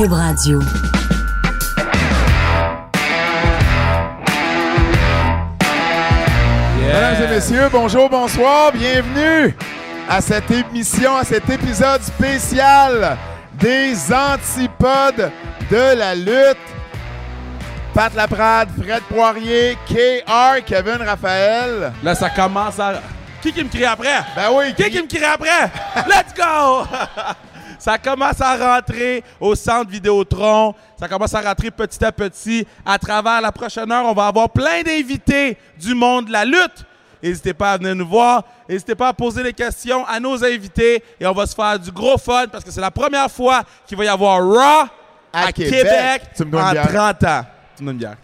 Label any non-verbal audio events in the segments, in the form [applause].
Cube Radio. Mesdames et messieurs, bonjour, bonsoir, bienvenue à cette émission, à cet épisode spécial des antipodes de la lutte. Pat Laprade, Fred Poirier, KR, Kevin Raphaël. Là, ça commence à. Qui qui me crie après? Ben oui, Qui qui me crie après? Let's go! [laughs] ça commence à rentrer au centre Vidéotron. Ça commence à rentrer petit à petit. À travers la prochaine heure, on va avoir plein d'invités du monde de la lutte. N'hésitez pas à venir nous voir. N'hésitez pas à poser des questions à nos invités. Et on va se faire du gros fun parce que c'est la première fois qu'il va y avoir Raw à, À Québec, en une bière. 30 ans. Tu me donnes une bière.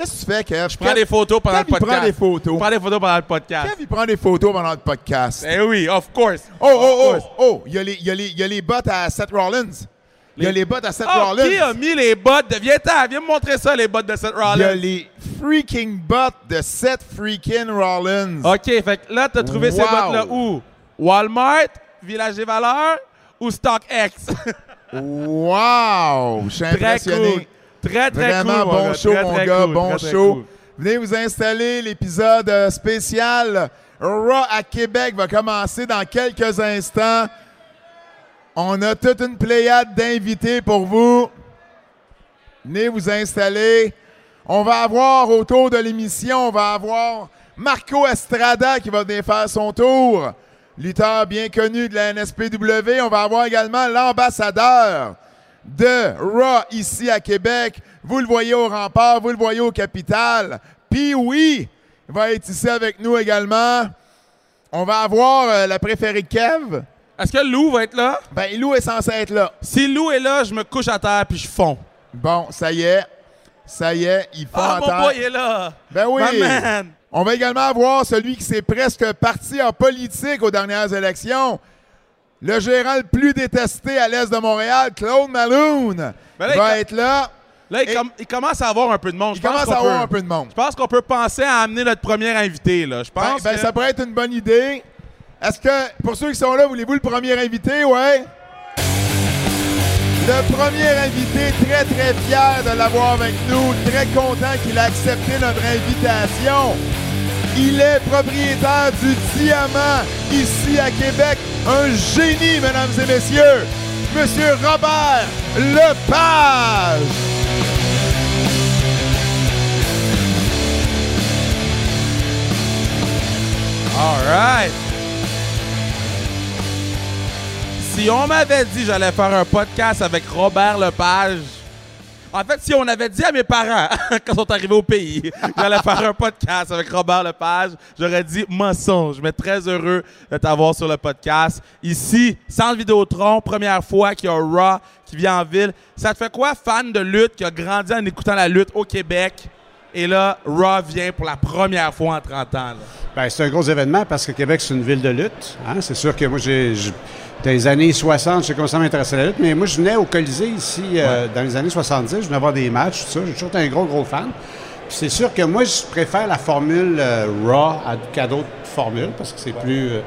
Qu'est-ce que tu fais, Kev? Je prends des photos pendant Kev, le il podcast. prend des photos. Je prends des photos pendant le podcast. Kev, il prend des photos pendant le podcast. Eh oui, of course. Oh, oh, Of oh, course. oh, il y, a les- il y, a les- il y a les bottes à Seth Rollins. Il y a Les- bottes à Seth Oh, Rollins. qui a mis les bottes de... Viens-t'en, viens me montrer ça, les bottes de Seth Il y a Rollins. les freaking bottes de Seth freaking Rollins. OK, fait que là, t'as trouvé ces bottes-là où? Walmart, Village des Valeurs ou StockX? [laughs] Wow! Je suis impressionné. cool. Très, très Vraiment cool. bon show, Très, mon très gars. cool. bon show. cool. Venez vous installer. L'épisode euh, spécial Raw à Québec va commencer dans quelques instants. On a toute une pléiade d'invités pour vous. Venez vous installer. On va avoir autour de l'émission, on va avoir Marco Estrada qui va venir faire son tour. Lutteur bien connu de la NSPW. On va avoir également l'ambassadeur de Raw ici à Québec. Vous le voyez au rempart, vous le voyez au capital. Puis oui, il va être ici avec nous également. On va avoir euh, la préférée Kev. Est-ce que Lou va être là? Ben, Lou est censé être là. Si Lou est là, je me couche à terre puis je fonds. Bon, ça y est. Ça y est, il faut Ah, mon terre. boy est là! Ben oui. My man! On va également avoir celui qui s'est presque parti en politique aux dernières élections. Le gérant le plus détesté à l'est de Montréal, Claude Malone, Ben là, va être là. Là, il, Et- com- il commence à avoir un peu de monde. Il Je pense commence à avoir peut- un peu de monde. Je pense qu'on peut penser à amener notre premier invité, là. Je Ben, pense ben, que- ça pourrait être une bonne idée. Est-ce que, pour ceux qui sont là, voulez-vous le premier invité? Ouais. Le premier invité, très très fier de l'avoir avec nous, très content qu'il a accepté notre invitation. Il est propriétaire du Diamant ici à Québec. Un génie, mesdames et messieurs. Monsieur Robert Lepage. All right. Si on m'avait dit j'allais faire un podcast avec Robert Lepage, en fait, si on avait dit à mes parents, [laughs] quand ils sont arrivés au pays, j'allais faire un podcast avec Robert Lepage, j'aurais dit mensonge. Mais très heureux de t'avoir sur le podcast. Ici, sans Vidéotron, première fois qu'il y a un Raw qui vient en ville. Ça te fait quoi, fan de lutte, qui a grandi en écoutant la lutte au Québec? Et là, Raw vient pour la première fois en 30 ans. Ben, c'est un gros événement parce que Québec, c'est une ville de lutte. hein. C'est sûr que moi, j'ai, les années 60, j'ai commencé à m'intéresser à la lutte, mais moi, je venais au Colisée ici euh, dans les années 70. Je venais voir des matchs, tout ça. J'ai toujours été un gros, gros fan. Puis c'est sûr que moi, je préfère la formule euh, Raw à- qu'à d'autres formules parce que c'est plus. euh,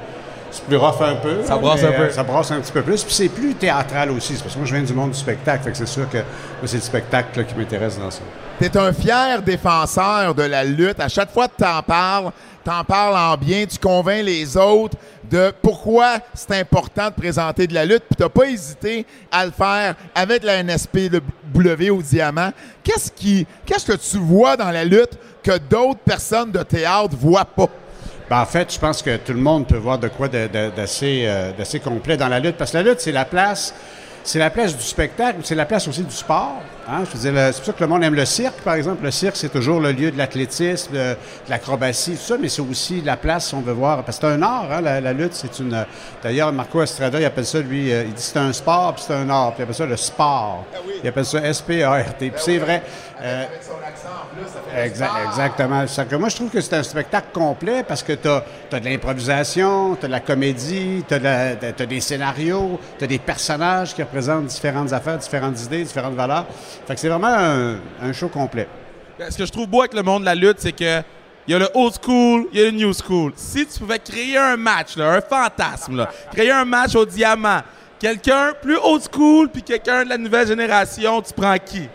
c'est plus rough un peu. Ça brasse un peu. Ça brasse un petit peu plus. Puis c'est plus théâtral aussi. C'est parce que moi, je viens du monde du spectacle. Fait que c'est sûr que moi, c'est le spectacle là, qui m'intéresse dans ça. Es un fier défenseur de la lutte. À chaque fois que tu en parles, tu en parles en bien, tu convaincs les autres de pourquoi c'est important de présenter de la lutte. Puis tu pas hésité à le faire avec la NSPW au Diamant. Qu'est-ce qu'est-ce que tu vois dans la lutte que d'autres personnes de théâtre voient pas? Ben, en fait, je pense que tout le monde peut voir de quoi euh, d'assez complet dans la lutte. Parce que la lutte, c'est la place. C'est la place du spectacle, c'est la place aussi du sport. Hein? Je veux dire, le- c'est pour ça que le monde aime le cirque, par exemple. Le cirque, c'est toujours le lieu de l'athlétisme, de, de l'acrobatie, tout ça, mais c'est aussi la place, si on veut voir. Parce que c'est un art, hein, la, la lutte, c'est une. D'ailleurs, Marco Estrada, il appelle ça, lui, euh, il dit c'est un sport, puis c'est un art, puis il appelle ça le sport. Il appelle ça S-P-A-R-T. Puis c'est vrai. euh, Exact- exactement. C'est que moi, je trouve que c'est un spectacle complet parce que tu as, de l'improvisation, tu as de la comédie, tu as, des scénarios, tu as des personnages qui représentent différentes affaires, différentes idées, différentes valeurs. Fait que c'est vraiment un, un show complet. Ce que je trouve beau avec le monde de la lutte, c'est que il y a le old school, il y a le new school. Si tu pouvais créer un match, là, un fantasme, là, créer un match au diamant, Quelqu'un plus old school puis quelqu'un de la nouvelle génération, tu prends qui?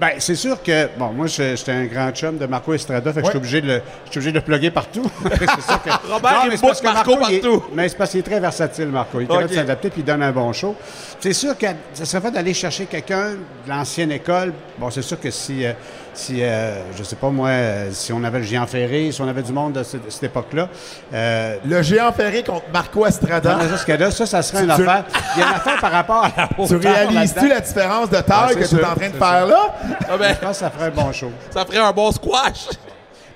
Ben, c'est sûr que, bon, moi, j'étais un grand chum de Marco Estrada, fait que je suis obligé de le, je suis obligé de le plugger partout. [laughs] c'est sûr que, [laughs] Robert, mais c'est boucle parce que Marco il est- partout. mais c'est parce qu'il est très versatile, Marco. Il est capable de s'adapter puis il donne un bon show. C'est sûr que ça serait fait d'aller chercher quelqu'un de l'ancienne école. Bon, c'est sûr que si, euh, si euh, je sais pas moi, euh, si on avait le Géant Ferré, si on avait du monde de, ce- de cette époque-là, euh, Le géant ferré contre Marco Estrada. dans ce cas-là, ça, ça serait une Tu- affaire. Il y a une affaire par rapport à la Tu réalises-tu la différence de taille Ah, que tu es en train de faire sûr. là? Ah ben, Je pense que ça ferait un bon show. ça ferait un bon squash.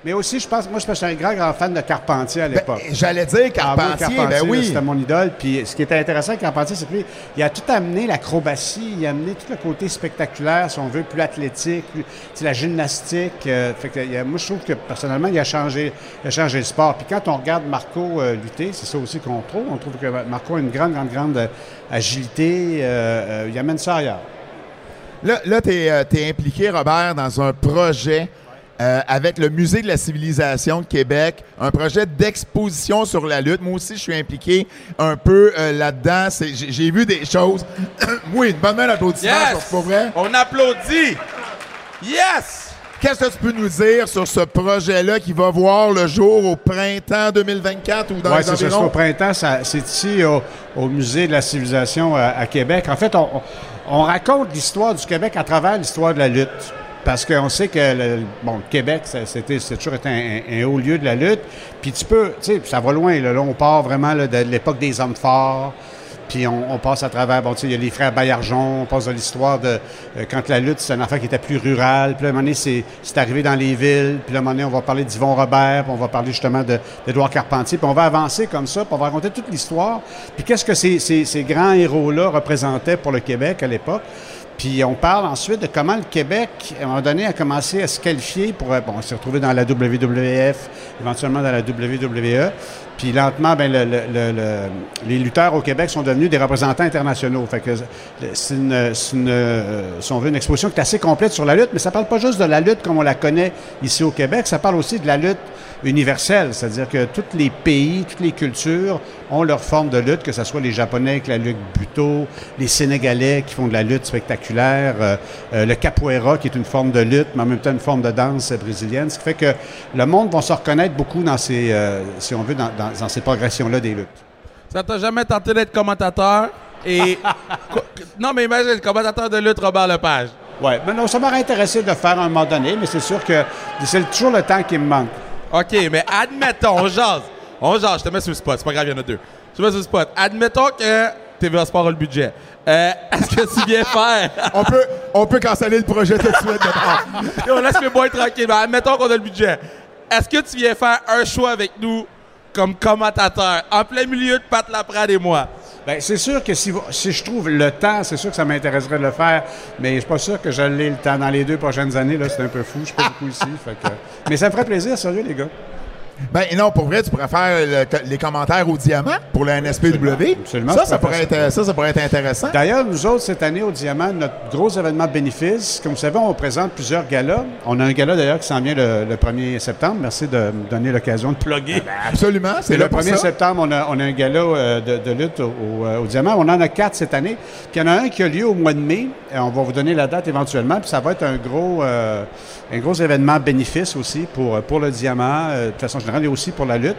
Mais aussi, je pense, moi, je suis un grand, grand fan de Carpentier à Ben, l'époque. J'allais dire Ah, moi, Carpentier, Carpentier, ben oui. C'était mon idole. Puis ce qui était intéressant avec Carpentier, c'est que lui, il a tout amené l'acrobatie, il a amené tout le côté spectaculaire, si on veut, plus athlétique, plus, la gymnastique. euh, fait que, il a- moi, je trouve que personnellement, il a changé, il a changé le sport. Puis quand on regarde Marco euh, lutter, c'est ça aussi qu'on trouve. On trouve que Marco a une grande, grande, grande euh, agilité. euh, il amène ça ailleurs. Là, là tu es, impliqué, Robert, dans un projet euh, avec le Musée de la civilisation de Québec, un projet d'exposition sur la lutte. Moi aussi, je suis impliqué un peu euh, là-dedans. J'ai vu des choses. [coughs] oui, une bonne main d'applaudissement, Yes! c'est pas vrai? On applaudit. Yes! Qu'est-ce que tu peux nous dire sur ce projet-là qui va voir le jour au printemps 2024 ou dans Oui, les ça. Au printemps. C'est ici, au, au Musée de la civilisation à, à Québec. En fait, on, on raconte l'histoire du Québec à travers l'histoire de la lutte. Parce qu'on sait que le, bon, Québec, c'était, toujours été un, un haut lieu de la lutte. Puis tu peux, tu sais, ça va loin. Là, Là, on part vraiment de l'époque des hommes forts. Puis on, passe à travers, bon, tu sais, il y a les frères Baillargeon, on passe de l'histoire de euh, quand la lutte, c'est un affaire qui était plus rural. Puis à un moment donné, c'est, arrivé dans les villes. Puis à un moment donné, on va parler d'Yvon Robert, puis on va parler justement de, d'Édouard Carpentier. Puis on va avancer comme ça, puis on va raconter toute l'histoire. Puis qu'est-ce que ces, ces grands héros-là représentaient pour le Québec à l'époque? Puis on parle ensuite de comment le Québec, à un moment donné, a commencé à se qualifier pour... euh, Bon, on s'est retrouvé dans la WWF, éventuellement dans la WWE. Puis lentement, le- le- le- le- les lutteurs au Québec sont devenus des représentants internationaux. Fait que c'est une, une, euh, si on veut, une exposition qui est assez complète sur la lutte, mais ça parle pas juste de la lutte comme on la connaît ici au Québec, ça parle aussi de la lutte universelle, c'est-à-dire que tous les pays, toutes les cultures ont leur forme de lutte, que ce soit les Japonais avec la lutte buto, les Sénégalais qui font de la lutte spectaculaire, euh, euh, le capoeira qui est une forme de lutte, mais en même temps une forme de danse brésilienne, ce qui fait que le monde va se reconnaître beaucoup dans ces, euh, si on veut, dans, dans- dans ces progressions-là des luttes. Ça t'a jamais tenté d'être commentateur? Et. [laughs] Non, mais imagine, commentateur de lutte, Robert Lepage. Ouais, mais non, ça m'aurait intéressé de le faire à un moment donné, mais c'est sûr que c'est toujours le temps qui me manque. OK, mais admettons, on jase. On jase, je te mets sur le spot, c'est pas grave, il y en a deux. Je te mets sur le spot. Admettons que TVA Sport a le budget. Euh, Est-ce que tu viens faire? On peut, on peut canceller le projet tout de suite. [laughs] Yo, laisse mes boys tranquilles. Mais admettons qu'on a le budget. Est-ce que tu viens faire un choix avec nous comme commentateur en plein milieu de Pat Laprade et moi? Bien, c'est sûr que si, si je trouve le temps, c'est sûr que ça m'intéresserait de le faire, mais je suis pas sûr que je l'ai le temps dans les deux prochaines années. Là, c'est un peu fou. Je suis pas beaucoup ici. fait que- Mais ça me ferait plaisir, sérieux, les gars. Ben non, pour vrai, tu pourrais faire le- les commentaires au diamant pour la NSPW. Absolument, Ça, ça pourrait, être, ça, ça pourrait être intéressant. D'ailleurs, nous autres, cette année, au Diamant, notre gros événement bénéfice, comme vous savez, on présente plusieurs galas. On a un gala, d'ailleurs, qui s'en vient le, le 1er septembre. Merci de me donner l'occasion de plugger. Absolument, c'est C'est là le pour 1er ça. septembre, on a, on a un gala euh, de, de lutte au, au, euh, au Diamant. On en a quatre cette année. Puis il y en a un qui a lieu au mois de mai. Et on va vous donner la date éventuellement. Puis ça va être un gros, euh, un gros événement bénéfice aussi pour, pour le Diamant, euh, de façon générale, et aussi pour la lutte.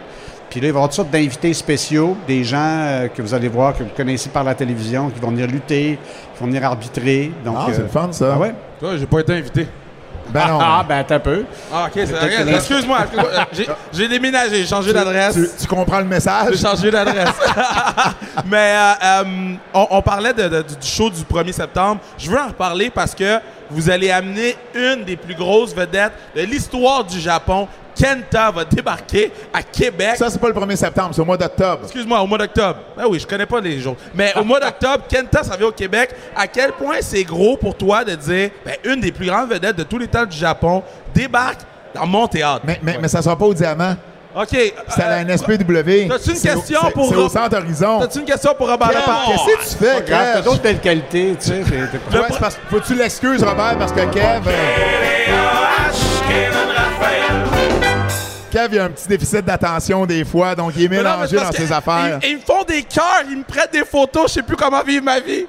Puis là, il va y avoir toutes sortes d'invités spéciaux, des gens euh, que vous allez voir, que vous connaissez par la télévision, qui vont venir lutter, qui vont venir arbitrer. Donc, Ah, c'est euh, le fun, ça. ah ouais? Toi, j'ai pas été invité. Ben non. Ah, ben, un peu. Ah, OK, c'est Excuse-moi. excuse-moi. Euh, j'ai- J'ai déménagé, j'ai changé d'adresse. tu, tu comprends le message? J'ai changé d'adresse. [laughs] Mais euh, euh, on, on parlait de- de- du show du 1er septembre. Je veux en reparler parce que vous allez amener une des plus grosses vedettes de l'histoire du Japon. Kenta va débarquer à Québec. Ça, c'est pas le 1er septembre, c'est au mois d'octobre. Excuse-moi, au mois d'octobre. Ben oui, je connais pas les jours. Mais au mois d'octobre, Kenta, ça vient au Québec. À quel point c'est gros pour toi de dire, ben, une des plus grandes vedettes de tous les temps du Japon débarque dans mon théâtre? Mais, mais, mais ça sera pas au diamant. OK. C'est à la euh, NSPW. T'as-tu une C'est au- question c'est- pour C'est au Centre Horizon. T'as-tu une question pour Robert Kev, Lepage? Qu'est-ce que tu fais, grave, t'as Kev? d'autres belles qualités, tu sais. Ouais, Faut-tu l'excuser, Robert, parce que Kev... euh, Kev, il a un petit déficit d'attention des fois, donc il est non, mélangé dans ses affaires. Ils, ils me font des cœurs, ils me prêtent des photos, je sais plus comment vivre ma vie.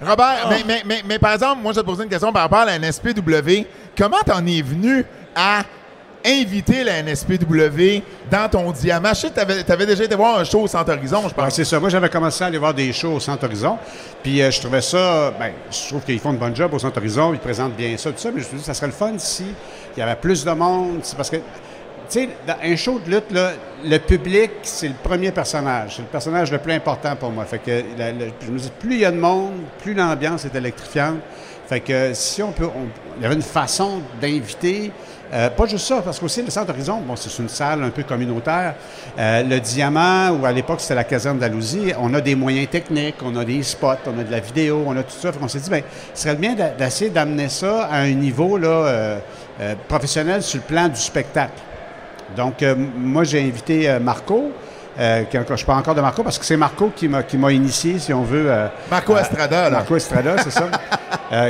Robert, mais, mais, mais, mais par exemple, moi, je vais te poser une question par rapport à la NSPW. Comment t'en es venu à inviter la NSPW dans ton diamant? Je sais que t'avais, t'avais déjà été voir un show au Centre Horizon, je pense. c'est ça. Moi, j'avais commencé à aller voir des shows au Centre Horizon. Puis euh, je trouvais ça, ben, je trouve qu'ils font un bon job au Centre Horizon. Ils présentent bien ça, tout ça. Mais je me suis dit, ça serait le fun si il y avait plus de monde. C'est parce que, sais, un show de lutte, le public, c'est le premier personnage. C'est le personnage le plus important pour moi. Fait que, je me dis, plus il y a de monde, plus l'ambiance est électrifiante. Fait que si on peut, on- il y avait une façon d'inviter, euh, pas juste ça, parce qu'aussi le Centre Horizon, bon, c'est une salle un peu communautaire. Euh, le Diamant, ou à l'époque c'était la caserne d'Alousie, on a des moyens techniques, on a des spots, on a de la vidéo, on a tout ça. Qu'on s'est dit, bien, ce serait bien d'essayer d'amener ça à un niveau euh, professionnel sur le plan du spectacle. Donc, euh, moi, j'ai invité euh, Marco. Euh, qui- je parle encore de Marco parce que c'est Marco qui m'a, qui m'a initié, si on veut. euh, Marco Estrada, là. Marco Estrada, c'est ça. [laughs]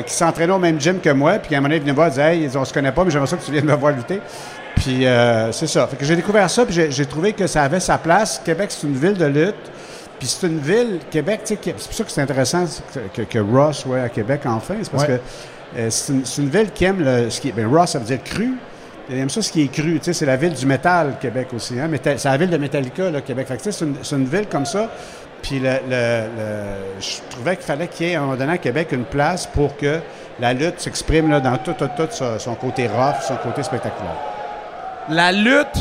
Qui s'entraînait au même gym que moi. Puis à un moment donné, il venait me voir, il disait Hey, on se connaît pas, mais j'aimerais ça que tu viennes me voir lutter. Puis c'est ça. Fait que j'ai découvert ça, puis j'ai, j'ai trouvé que ça avait sa place. Québec, c'est une ville de lutte. Puis c'est une ville, Québec, tu sais, c'est pour ça que c'est intéressant que, que, que Ross soit à Québec enfin. C'est parce Ouais. que c'est, une, c'est une ville qui aime le. Ce qui, ben, Ross, ça veut dire cru. Il aime ça, ce qui est cru. Tu sais, c'est la ville du métal, Québec aussi. Hein? C'est la ville de Metallica, là, Québec. Fait que, tu sais, c'est, une, ville comme ça. Puis le, le- le- je trouvais qu'il fallait qu'il y ait, à un moment donné, à Québec, une place pour que la lutte s'exprime dans tout, tout, tout son, son côté rough, son côté spectaculaire. La lutte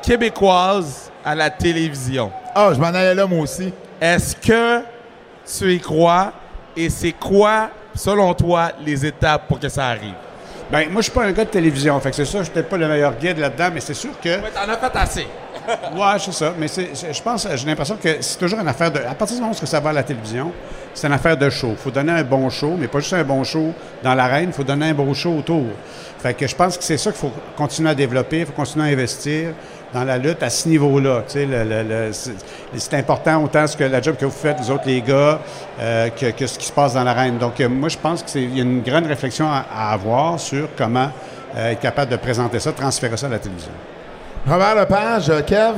québécoise à la télévision. Ah, je m'en allais là, moi aussi. Est-ce que tu y crois? Et c'est quoi, selon toi, les étapes pour que ça arrive? Ben, moi, je suis pas un gars de télévision. Fait que c'est ça, je suis peut-être pas le meilleur guide là-dedans, mais c'est sûr que. Ouais, t'en as fait assez. [laughs] Ouais, c'est ça. Mais je pense, j'ai l'impression que c'est toujours une affaire de. À partir du moment où ça va à la télévision, c'est une affaire de show. Il faut donner un bon show, mais pas juste un bon show dans l'arène, il faut donner un beau show autour. Fait que je pense que c'est ça qu'il faut continuer à développer, il faut continuer à investir dans la lutte à ce niveau-là. Tu sais, le- le- le- c'est, c'est important autant ce que la job que vous faites, vous autres les gars, euh, que, que ce qui se passe dans l'arène. Donc, euh, moi, je pense qu'il y a une grande réflexion à, à avoir sur comment euh, être capable de présenter ça, transférer ça à la télévision. Robert Lepage, Kev,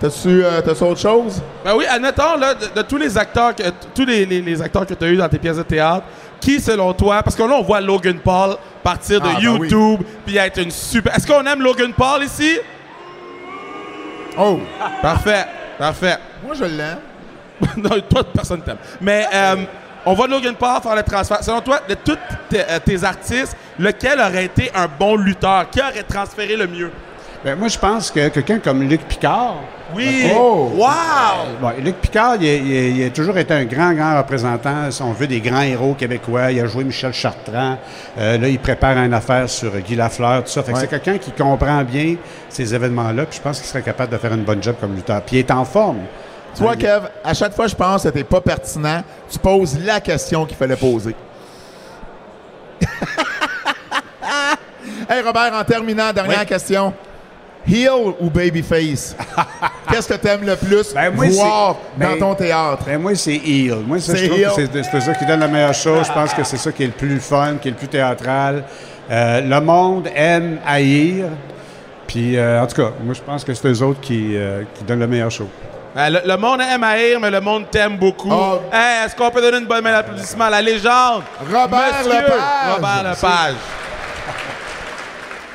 t'as-tu, euh, t'as-tu autre chose? Ben oui, admettons, là, de, de tous les acteurs, que, tous les, les- les acteurs que tu as eu dans tes pièces de théâtre, qui, selon toi, parce que là, on voit Logan Paul partir de Ah, ben YouTube puis être une super. Est-ce qu'on aime Logan Paul ici? Oh, Parfait, parfait. moi je l'aime. [laughs] non, toi, personne t'aime. Mais euh, on voit Logan Paul faire le transfert. Selon toi, de tous tes, euh, tes artistes, lequel aurait été un bon lutteur? Qui aurait transféré le mieux? Ben, moi, je pense que quelqu'un comme Luc Picard, Oui! Oh! Wow! Bon, Luc Picard, il, a- il a- il a toujours été un grand, grand représentant, si on veut, des grands héros québécois. Il a joué Michel Chartrand. Euh, là, il prépare une affaire sur Guy Lafleur, tout ça. Fait que c'est quelqu'un qui comprend bien ces événements-là, puis je pense qu'il serait capable de faire une bonne job comme lutteur. Puis il est en forme. Tu vois, Kev, à chaque fois je pense que t'es pas pertinent, tu poses la question qu'il fallait poser. [laughs] hey Robert, en terminant, dernière Oui. question. Heel ou babyface? [laughs] Qu'est-ce que t'aimes le plus? Ben, moi, voir dans ben, ton théâtre? Ben, moi, c'est heel. Moi, ça, C'est je trouve heel. que c'est c'est ça qui donne la meilleure chose. Je pense que c'est ça qui est le plus fun, qui est le plus théâtral. Euh, le monde aime haïr. Puis, euh, en tout cas, moi, je pense que c'est eux autres qui, euh, qui donnent le meilleur show. Le, le monde aime haïr, mais le monde t'aime beaucoup. Oh. Hey, Est-ce qu'on peut donner une bonne main d'applaudissement à la légende? Robert Monsieur Lepage. Robert Lepage.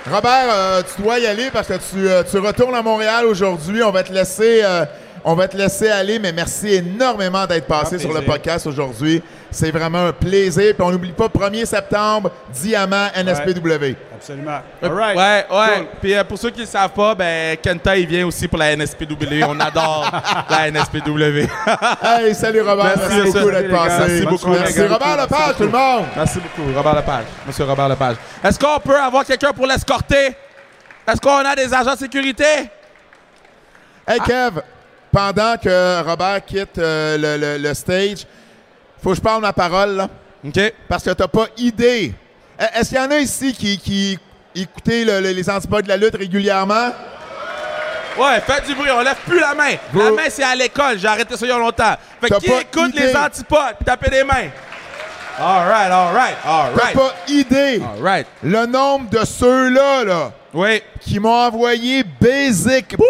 Robert, euh, tu dois y aller parce que tu, euh, tu retournes à Montréal aujourd'hui. On va te laisser, euh, on va te laisser aller, mais merci énormément d'être passé sur le podcast aujourd'hui. C'est vraiment un plaisir. Puis on n'oublie pas, 1er septembre, Diamant NSPW. Absolument. Euh, All right. Ouais, ouais. Cool. Puis euh, pour ceux qui ne le savent pas, ben, Kenta, il vient aussi pour la NSPW. On adore [laughs] la NSPW. Hey, salut Robert. Merci, beaucoup d'être passé. Merci beaucoup, Merci. Robert Lepage, tout le monde. Merci beaucoup, Robert Lepage. Monsieur Robert Lepage. Est-ce qu'on peut avoir quelqu'un pour l'escorter? Est-ce qu'on a des agents de sécurité? Hey Kev, pendant que Robert quitte euh, le, le- le stage, faut que je parle ma parole, là, OK. parce que t'as pas idée. Euh, Est-ce qu'il y en a ici qui, qui écoutaient le- le- les antipodes de la lutte régulièrement? Ouais, faites du bruit, on lève plus la main. La main, c'est à l'école. J'ai arrêté ça il y a longtemps. Fait que qui écoute idée. les antipodes? Tapez des mains. All right, all right, all T'as pas idée All right. le nombre de ceux-là là, Oui. qui m'ont envoyé Basic Boo.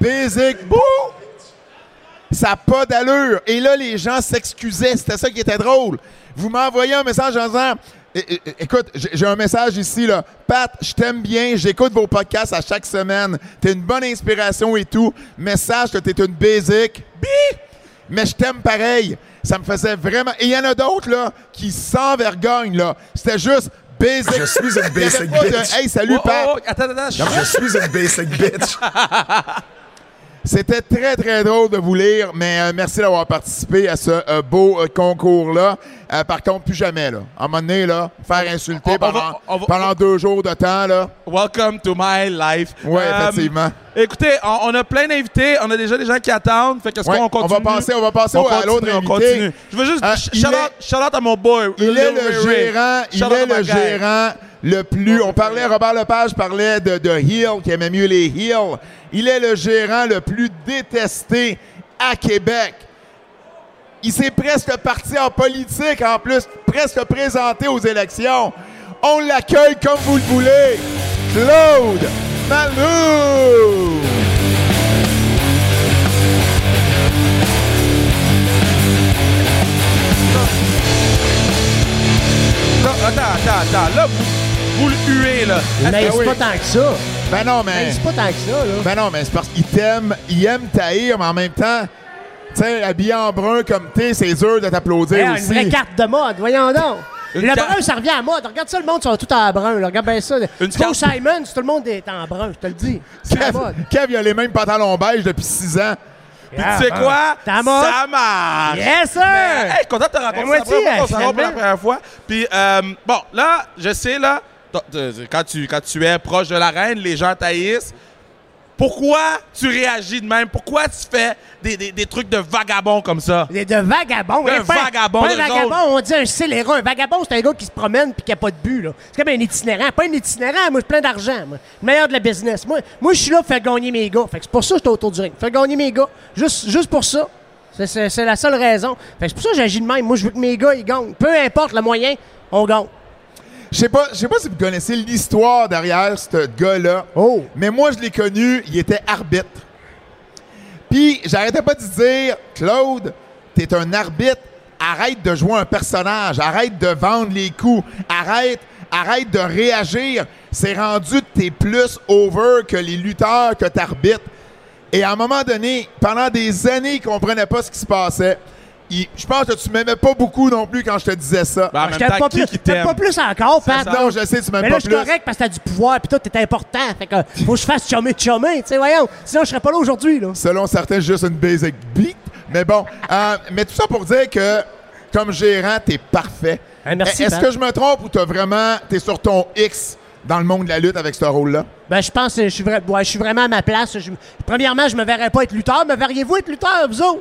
Basic Boo. Ça n'a pas d'allure. Et là, les gens s'excusaient. C'était ça qui était drôle. Vous m'envoyez un message en disant É- é- é- Écoute, j'ai un message ici, là. Pat, je t'aime bien, j'écoute vos podcasts à chaque semaine. T'es une bonne inspiration et tout. Message que t'es une basic. Bi! Mais je t'aime pareil. Ça me faisait vraiment. Et il y en a d'autres, là, qui sans vergogne, là. C'était juste basic. Je suis une basic pas de, bitch. Hey, salut, Oh, oh, Pat. oh, attends, attends. chut. Je suis une basic bitch. [laughs] C'était très, très drôle de vous lire, mais euh, merci d'avoir participé à ce euh, beau euh, concours-là. Par contre, plus jamais, là. À un moment donné, là, faire insulter On- on va- pendant, on va- pendant deux jours de temps, là. Welcome to my life. Euh, effectivement. Écoutez, on, on a plein d'invités. On a déjà des gens qui attendent. Fait qu'est-ce Ouais, qu'on on continue? va passer, on va passer On à l'autre on invité. continue. Je veux juste shout, est- out, shout out à mon boy. Il est le Ray Ray. gérant, il Shout est le gérant le plus. On parlait, Robert Lepage parlait de, Hill, qui aimait mieux les Hills. Il est le gérant le plus détesté à Québec. Il s'est presque parti en politique, en plus, presque présenté aux élections. On l'accueille comme vous le voulez. Claude Malou! Vous le huez, là. Mais Ah c'est pas tant que ça. Ben non, Mais mais... c'est pas tant que ça, là. Ben non, mais c'est parce qu'il t'aime, il aime taïr, mais en même temps, tu sais, habillé en brun comme t'es, c'est dur de t'applaudir Hey, aussi. une vraie carte de mode, voyons donc. Une le brun, ça revient à mode. Regarde ça, le monde, ils sont tous en brun. là. Regarde bien ça. Une carte- Simon, tout le monde est en brun, je te le dis. C'est la Kev, mode. Kev, il a les mêmes pantalons beige depuis 6 ans. Puis tu sais quoi? T'as mode? Ça marche! Yes, sir! Mais, hey, content de te rencontrer. Ben, moi C'est la première aussi, fois. Puis, euh, bon, là, je sais, là, quand tu, quand tu es proche de la reine, les gens taillissent. Pourquoi tu réagis de même? Pourquoi tu fais des, des, des trucs de vagabond comme ça? De vagabond. Un Il est pas- vagabond Pas un de vagabond, on dit un scélérat. Un vagabond, c'est un gars qui se promène puis qui a pas de but. C'est comme un itinérant. Pas un itinérant, moi, j'ai plein d'argent. Le meilleur de la business. Moi, moi je suis là pour faire gagner mes gars. Fait c'est pour ça que j'étais autour du ring. Faire gagner mes gars. Juste, juste pour ça. C'est- la seule raison. Fait c'est pour ça que j'agis de même. Moi, je veux que mes gars, ils gagnent. Peu importe le moyen, on gagne. Je sais pas, je sais pas si vous connaissez l'histoire derrière ce gars-là. Oh. Mais moi, je l'ai connu, il était arbitre. Puis, j'arrêtais pas de dire, Claude, t'es un arbitre, arrête de jouer un personnage, arrête de vendre les coups, arrête, arrête de réagir. C'est rendu que t'es plus over que les lutteurs que t'arbitres. Et à un moment donné, pendant des années, il comprenait pas ce qui se passait. Il- je pense que tu m'aimais pas beaucoup non plus quand je te disais ça. Ben, en Je même t'aime temps, pas qui plus. qui T'aimes t'aime? pas plus encore, Pat. non, je sais, tu m'aimes Mais pas là, je suis plus. correct parce que t'as du pouvoir puis toi, t'es important. Fait que faut que je fasse chummer chummer, tu sais, voyons. Sinon, je serais pas là aujourd'hui, là. Selon certains, juste une basic beat. Mais bon, euh, mais tout ça pour dire que, comme gérant, t'es parfait. Ah, merci, Est-ce Pat. que je me trompe ou t'as vraiment, t'es sur ton X dans le monde de la lutte avec ce rôle-là? Ben, je pense que je suis, vra- ouais, je suis vraiment à ma place. Je- premièrement, je me verrais pas être lutteur. Me verriez-vous être lutteur, vous autres?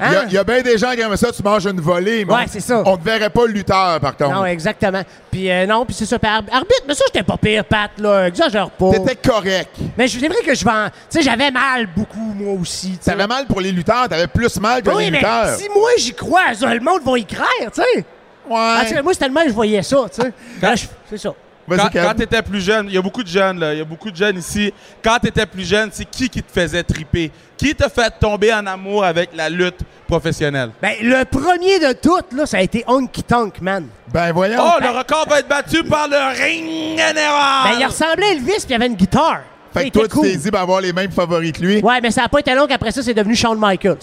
Il y a- Hein? il y, a bien des gens qui aiment ça, tu manges une volée, mais Ouais, on- c'est ça. on te verrait pas lutteur, par contre. Non, exactement. Puis euh, non, puis c'est ça. Puis arb- arbitre, mais ça, j'étais pas pire, Pat, là. Exagère pas. T'étais correct. Mais je- vrai que je vends. Tu sais, j'avais mal beaucoup, moi aussi. T'avais mal pour les lutteurs, t'avais plus mal que Oui, les mais lutteurs. si moi j'y crois, ça, le monde va y croire, tu sais. Ouais. moi, c'est tellement que je voyais ça, tu sais. Je- C'est ça. Quand, quand t'étais plus jeune, il y a beaucoup de jeunes, là. Il y a beaucoup de jeunes ici. Quand t'étais plus jeune, c'est qui qui te faisait triper? Qui t'a fait tomber en amour avec la lutte professionnelle? Ben, le premier de toutes, là, ça a été Honky Tonk, man. Ben voyons. Oh, le record va être battu par le Ring General! Ben, il ressemblait à Elvis, puis il avait une guitare. fait Il que toi, tu t'es cool. dit ben, avoir les mêmes favoris que lui. Ouais, mais ça n'a pas été long qu'après ça, c'est devenu Shawn Michaels.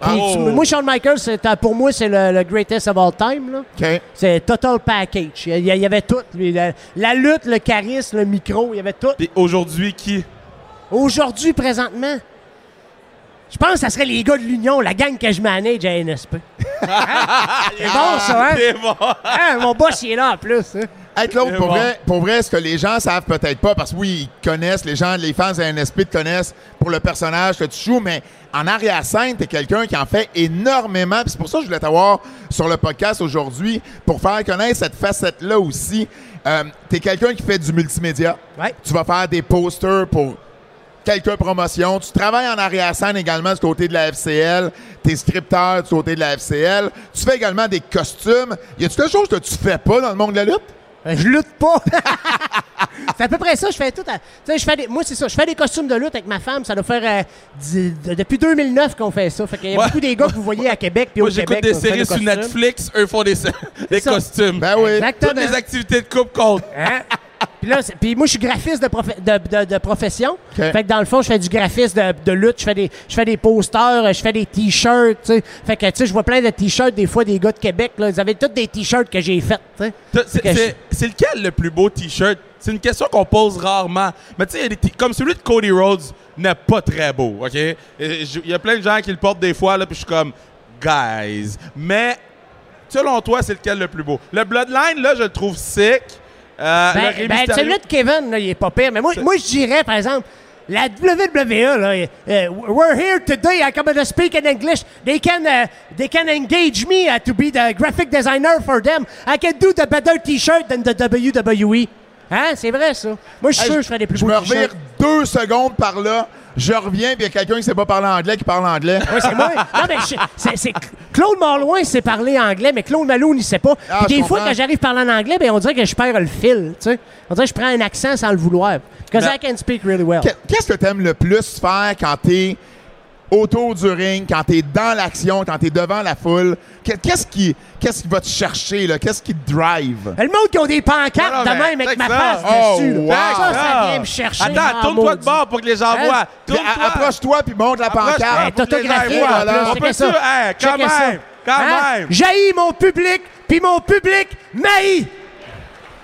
Puis, Oh. tu- moi, Shawn Michaels, pour moi, c'est le, le greatest of all time. Là. C'est total package. Il y, avait tout. lui. La, la lutte, le charisme, le micro, il y avait tout. Puis aujourd'hui, qui? Aujourd'hui, présentement, je pense que ça serait les gars de l'Union, la gang que je manage à NSP. [laughs] C'est bon, ça, hein? C'est bon! Hein, Mon boss, il est là en plus. hein. Claude, C'est pour, bon. vrai, pour vrai, ce que les gens savent peut-être pas, parce que oui, ils connaissent, les gens, les fans de NSP te connaissent pour le personnage que tu joues, mais en arrière-scène, t'es quelqu'un qui en fait énormément. Puis c'est pour ça que je voulais t'avoir sur le podcast aujourd'hui, pour faire connaître cette facette-là aussi. Euh, t'es quelqu'un qui fait du multimédia. Ouais. Tu vas faire des posters pour quelques promotions. Tu travailles en arrière-scène également du côté de la FCL. Tu es scripteur du côté de la FCL. Tu fais également des costumes. Y a-tu quelque chose que tu fais pas dans le monde de la lutte? Je lutte pas. [laughs] c'est à peu près ça. Je fais tout. à- Tu sais, je fais des, moi, c'est ça. Je fais des costumes de lutte avec ma femme. Ça doit faire euh, depuis 2009 qu'on fait ça. Fait qu'il y a Ouais. beaucoup des gars que vous voyez à Québec puis au Moi, j'écoute Québec. des séries sur. Netflix, eux font des, [laughs] des costumes. Ben oui. Exactement. Toutes les activités de coupe comptent. Hein? Puis là, puis moi, je suis graphiste de, profe- de, de- de profession. Fait que dans le fond, je fais du graphisme de, lutte. Je fais des, je fais des posters, je fais des t-shirts. Fait que, tu sais, je vois plein de t-shirts des fois des gars de Québec. Là, ils avaient tous des t-shirts que j'ai faits. C'est Que c'est- c'est lequel le plus beau t-shirt? C'est une question qu'on pose rarement. Mais tu sais, t- comme celui de Cody Rhodes n'est pas très beau, OK? Il y a plein de gens qui le portent des fois, là, puis je suis comme, guys. Mais selon toi, c'est lequel le plus beau? Le Bloodline, là, je le trouve sick. Euh, Ben, ben Mysterio- celui de Kevin, là, il est pas pire. Mais moi, moi je dirais, par exemple, la WWE, là, euh, we're here today, I'm going to speak in English. They can, uh, they can engage me uh, to be the graphic designer for them. I can do the better t-shirt than the WWE. Hein? C'est vrai, ça. Moi, je suis Hey, sûr que je ferais des plus je beaux me revire t-shirts. deux secondes par là. Je reviens, puis il y a quelqu'un qui sait pas parler anglais qui parle anglais. Oui, c'est moi. Non, mais je- c'est, c'est- Claude Marloin sait parler anglais, mais Claude Malone, il sait pas. Ah, je des fois, comprends. quand j'arrive à parler en anglais, ben, on dirait que je perds le fil. Tu sais. On dirait que je prends un accent sans le vouloir. Because Mais- I can speak really well. Que- Qu'est-ce que tu aimes le plus faire quand tu es autour du ring, quand tu es dans l'action, quand tu es devant la foule? Que- Qu'est-ce qui, qu'est-ce qui va te chercher? là? Qu'est-ce qui te drive? Le monde qui ont des pancartes Non, non, de mais même avec ma face Oh, dessus. là. wow. Ça, ça vient me chercher. Attends, en tourne-toi de bord pour que les gens Hein? voient. Tourne-toi. a- Approche-toi puis montre la pancarte. Hey, t'autographies. On peut-tu- ça. hey, quand même, quand Hein? même. J'haïs mon public, puis mon public m'haït.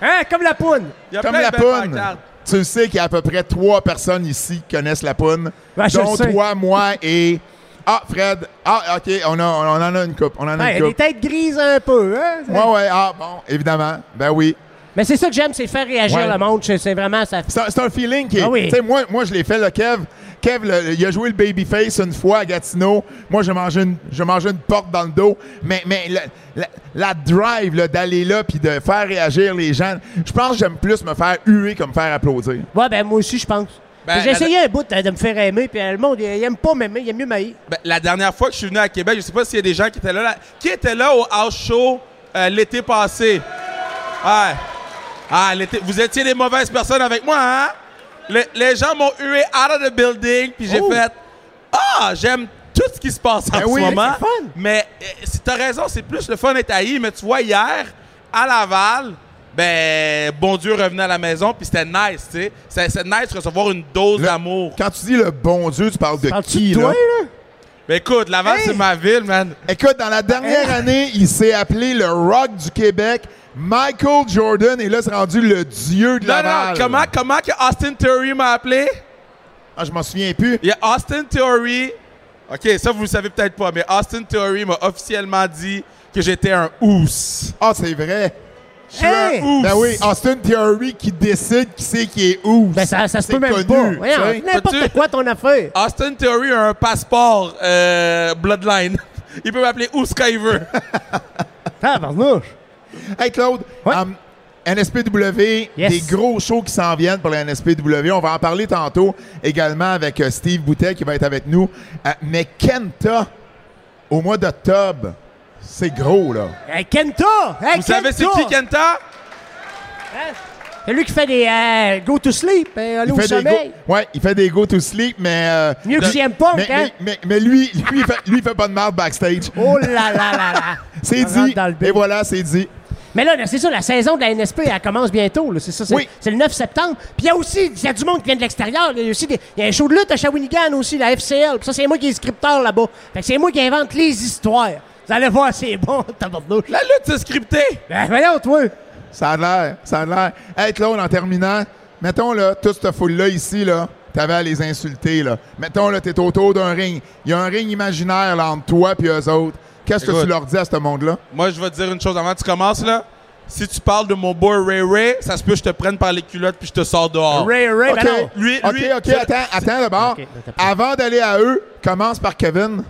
Hein? Comme la poune. A Comme la poune. Tu sais qu'il y a à peu près trois personnes ici qui connaissent la poune. Je dont toi, moi et. Ah, Fred. Ah, OK, on, a, on en a une coupe. On en a Ouais, une des coupe. têtes grises un peu. Hein? Ouais, ouais. Ah, bon, évidemment. Ben oui. Mais c'est ça que j'aime, c'est faire réagir Ouais. le monde. C'est vraiment ça. C'est un, c'est un feeling qui est. Ah oui. Tu sais, moi, moi je l'ai fait, le Kev. Kev, le- il a joué le babyface une fois à Gatineau. Moi, j'ai mangé une, j'ai mangé une porte dans le dos. Mais, mais la, la- la drive là, d'aller là puis de faire réagir les gens, je pense que j'aime plus me faire huer que me faire applaudir. Ouais, ben moi aussi, je pense. Ben, J'ai essayé un bout de, de me faire aimer, puis le monde, il, il aime pas m'aimer, il aime mieux m'haïr. Ben, la dernière fois que je suis venu à Québec, je sais pas s'il y a des gens qui étaient là. là. Qui était là au house show euh, l'été passé? Ouais. Ah, l'été. Vous étiez des mauvaises personnes avec moi, hein? Le- les gens m'ont hué out of the building, puis j'ai Oh. fait Ah, j'aime tout ce qui se passe en Ben ce oui, moment. fun. Mais euh, si t'as raison, c'est plus le fun d'être haï. Mais tu vois, hier, à Laval, ben, bon Dieu revenait à la maison, puis c'était nice, tu sais. C'est c'est nice de recevoir une dose Le- d'amour. Quand tu dis le bon Dieu, tu parles de Parles-tu qui, de toi, là? là? Ben écoute, Laval, Hey! c'est ma ville, man. Écoute, dans la dernière année, il s'est appelé le Rock du Québec. Michael Jordan, et là, c'est rendu le dieu de Non, non, Laval. comment, comment que Austin Theory m'a appelé? Ah, je m'en souviens plus. Il y a Austin Theory. OK, ça, vous le savez peut-être pas, mais Austin Theory m'a officiellement dit que j'étais un ous. Ah, c'est vrai. Je suis Hey! un ous. Ben oui, Austin Theory qui décide qui c'est qui est où. Ben ça, ça se C'est peut même connu, pas. tu Voyons, sais. n'importe Peux-tu- quoi ton affaire. Austin Theory a un passeport euh, Bloodline. [laughs] Il peut m'appeler où quand il veut. [laughs] Ah, barnouche. Hey Claude, Ouais. um, NSPW, Yes. des gros shows qui s'en viennent pour la NSPW. On va en parler tantôt également avec euh, Steve Boutet qui va être avec nous. Euh, mais Kenta, au mois d'octobre, c'est gros, là. Hey, Kenta! Hey, Vous savez c'est qui Kenta? Hein? C'est lui qui fait des euh, go to sleep, aller Il au fait, des sommeil. go, ouais, il fait des go to sleep, mais. euh, Mieux que CM Punk, mais, hein? mais, mais- mais lui, [laughs] lui, il fait, lui, il fait pas de marde backstage. Oh là là là là! [laughs] C'est dit. dans le bit. Et voilà, c'est dit. Mais là, c'est ça, la saison de la NSP, elle commence bientôt. là. C'est ça, c'est Oui. c'est le 9 septembre. Puis il y a aussi, il y a du monde qui vient de l'extérieur. Il y a aussi des- il y a un show de lutte à Shawinigan aussi, la FCL. Puis ça, c'est moi qui est scripteur là-bas. Fait que c'est moi qui invente les histoires. Vous allez voir, c'est bon, [laughs] tabarnouche. La lutte, c'est scripté. Ben voyons, toi. Ça a l'air, ça a l'air. Hey Claude, en terminant, mettons là, toute cette foule-là ici, là, t'avais à les insulter, là. Mettons là, t'es autour d'un ring. Il y a un ring imaginaire là, entre toi et eux autres. Qu'est-ce que tu leur dis à ce monde-là? Moi, je vais te dire une chose avant que tu commences, là. Si tu parles de mon boy Ray Ray, ça se peut que je te prenne par les culottes puis je te sors dehors. Ray, Ray, OK, ben non. Lui- OK, lui- OK, attends, attends d'abord. Avant d'aller à eux, commence par Kevin.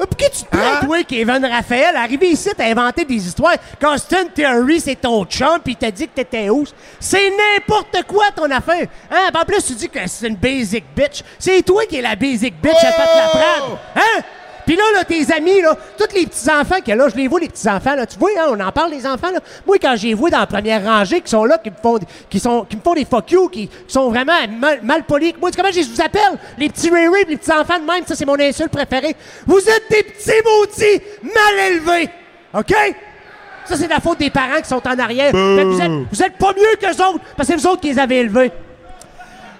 Mais Pourquoi tu te plains, Hein? toi, Kevin Raphaël? Arrivé ici, t'as inventé des histoires. Constant Theory, c'est ton chum, puis il t'a dit que t'étais où? C'est n'importe quoi, ton affaire. Hein? En plus, tu dis que c'est une basic bitch. C'est toi qui es la basic bitch à fait la Oh! prade. Hein? Puis là, là, tes amis, là, tous les petits-enfants qu'il y a là, je les vois, les petits-enfants, là, tu vois, hein, on en parle, les enfants, là. Moi, quand les vois dans la première rangée, qui sont là, qui me font, qui sont, qui me font des fuck you, qui, qui sont vraiment mal, mal polis. Moi, tu sais comment je vous appelle? Les petits Ray les petits-enfants de même, ça, c'est mon insulte préférée. Vous êtes des petits maudits mal élevés. OK? Ça, c'est la faute des parents qui sont en arrière. Que vous, êtes, vous êtes pas mieux qu'eux autres, parce que c'est vous autres qui les avez élevés.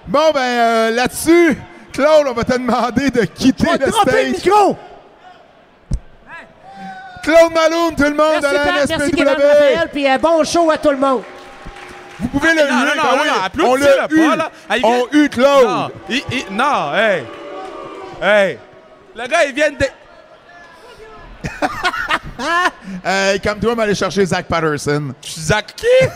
Bon, ben euh, là-dessus, Claude, on va te demander de quitter On va le dropper le stage. micro! Claude Maloum, tout le monde Merci, de la NSPW. Kevin Raphaël, puis euh, bon show à tout le monde. Vous pouvez le Non, non, on l'a. Ah, On Claude. Non, il- il- non, hey. Hey. Le gars, il vient de... [laughs] Euh, comme toi, m'aller chercher Zach Patterson. Zach qui?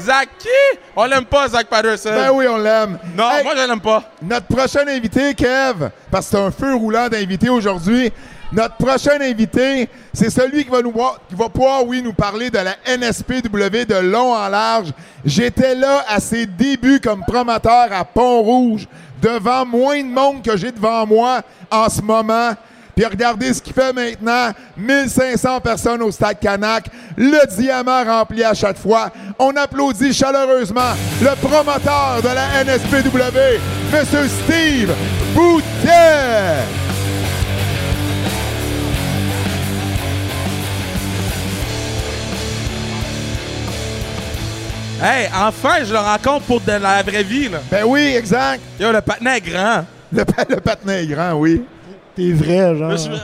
Zach qui? On l'aime pas, Zach Patterson. Ben oui, on l'aime. Non, Hey, moi, je l'aime pas. Notre prochain invité, Kev, parce que c'est un feu roulant d'invités aujourd'hui. Notre prochain invité, c'est celui qui va nous qui va pouvoir, oui, nous parler de la NSPW de long en large. J'étais là à ses débuts comme promoteur à Pont-Rouge, devant moins de monde que j'ai devant moi en ce moment. Puis regardez ce qu'il fait maintenant. 1500 personnes au Stade Canac. Le diamant rempli à chaque fois. On applaudit chaleureusement le promoteur de la NSPW, M. Steve Boutet. Hey, enfin, je le rencontre pour de la vraie vie, là. Ben oui, exact. Yo, le patinet est grand. Le, pa- le patinet est grand, oui. T'es vrai, genre. Je- ouais,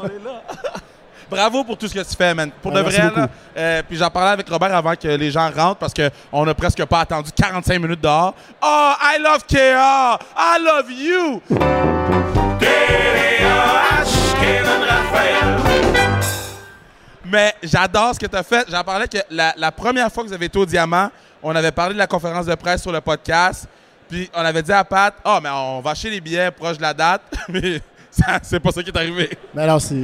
on est là. [laughs] Bravo pour tout ce que tu fais, man. Pour Ah, de vrai, là. Euh, puis j'en parlais avec Robert avant que les gens rentrent parce qu'on a presque pas attendu 45 minutes dehors. Oh, I love KR! I love you! Mais j'adore ce que tu as fait. J'en parlais que la, la première fois que vous avez été au Diamant, on avait parlé de la conférence de presse sur le podcast. Puis on avait dit à Pat, ah, mais on va acheter les billets proche de la date. [laughs] mais c'est pas ça qui est arrivé. Mais alors, c'est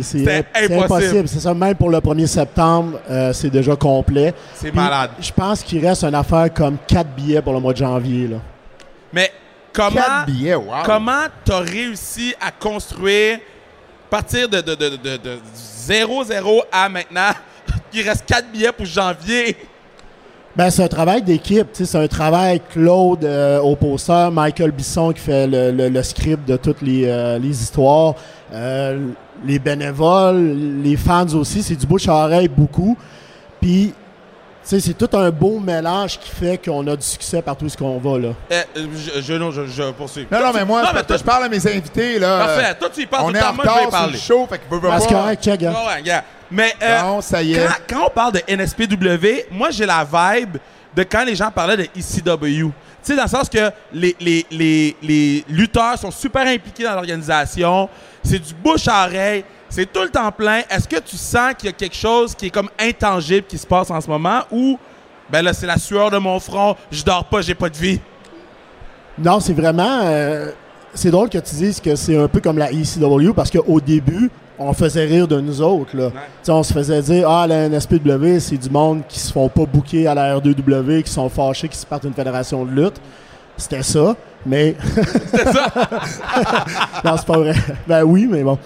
impossible. C'est ça, même pour le 1er septembre, euh, c'est déjà complet. C'est malade. Je pense qu'il reste une affaire comme 4 billets pour le mois de janvier. Là. Mais comment. Quatre billets, wow. Comment t'as réussi à construire, partir de, de, de, de, de- de 0-0 à maintenant, [laughs] il reste 4 billets pour janvier? Ben, c'est un travail d'équipe. C'est un travail Claude euh, au Michael Bisson qui fait le, le- script de toutes les, euh, les histoires, euh, les bénévoles, les fans aussi. C'est du bouche à oreille beaucoup. Puis, sais, c'est tout un beau mélange qui fait qu'on a du succès partout où qu'on va. Là. Euh, je, je, non, je, je poursuis. Non, non, mais moi, Non, je, mais toi- je parle à mes invités, là. Parfait. Toi, tu y parles on tout est le en temps. Moi, je vais parler. le show, fait correct, check, hein. Ouais. Mais euh, Non, ça y est. quand, quand on parle de NSPW, moi, j'ai la vibe de quand les gens parlaient de ECW. Tu sais, dans le sens que les, les, les, les lutteurs sont super impliqués dans l'organisation. C'est du bouche à oreille. C'est tout le temps plein. Est-ce que tu sens qu'il y a quelque chose qui est comme intangible qui se passe en ce moment ou, ben là, c'est la sueur de mon front, je dors pas, j'ai pas de vie? Non, c'est vraiment. euh, c'est drôle que tu dises que c'est un peu comme la ECW parce qu'au début, on faisait rire de nous autres. Là. On se faisait dire Ah, la NSPW, c'est du monde qui se font pas bouquer à la R2W, qui sont fâchés, qui se partent d'une fédération de lutte. C'était ça, mais. C'est ça? [laughs] non, c'est pas vrai. ben oui, mais bon.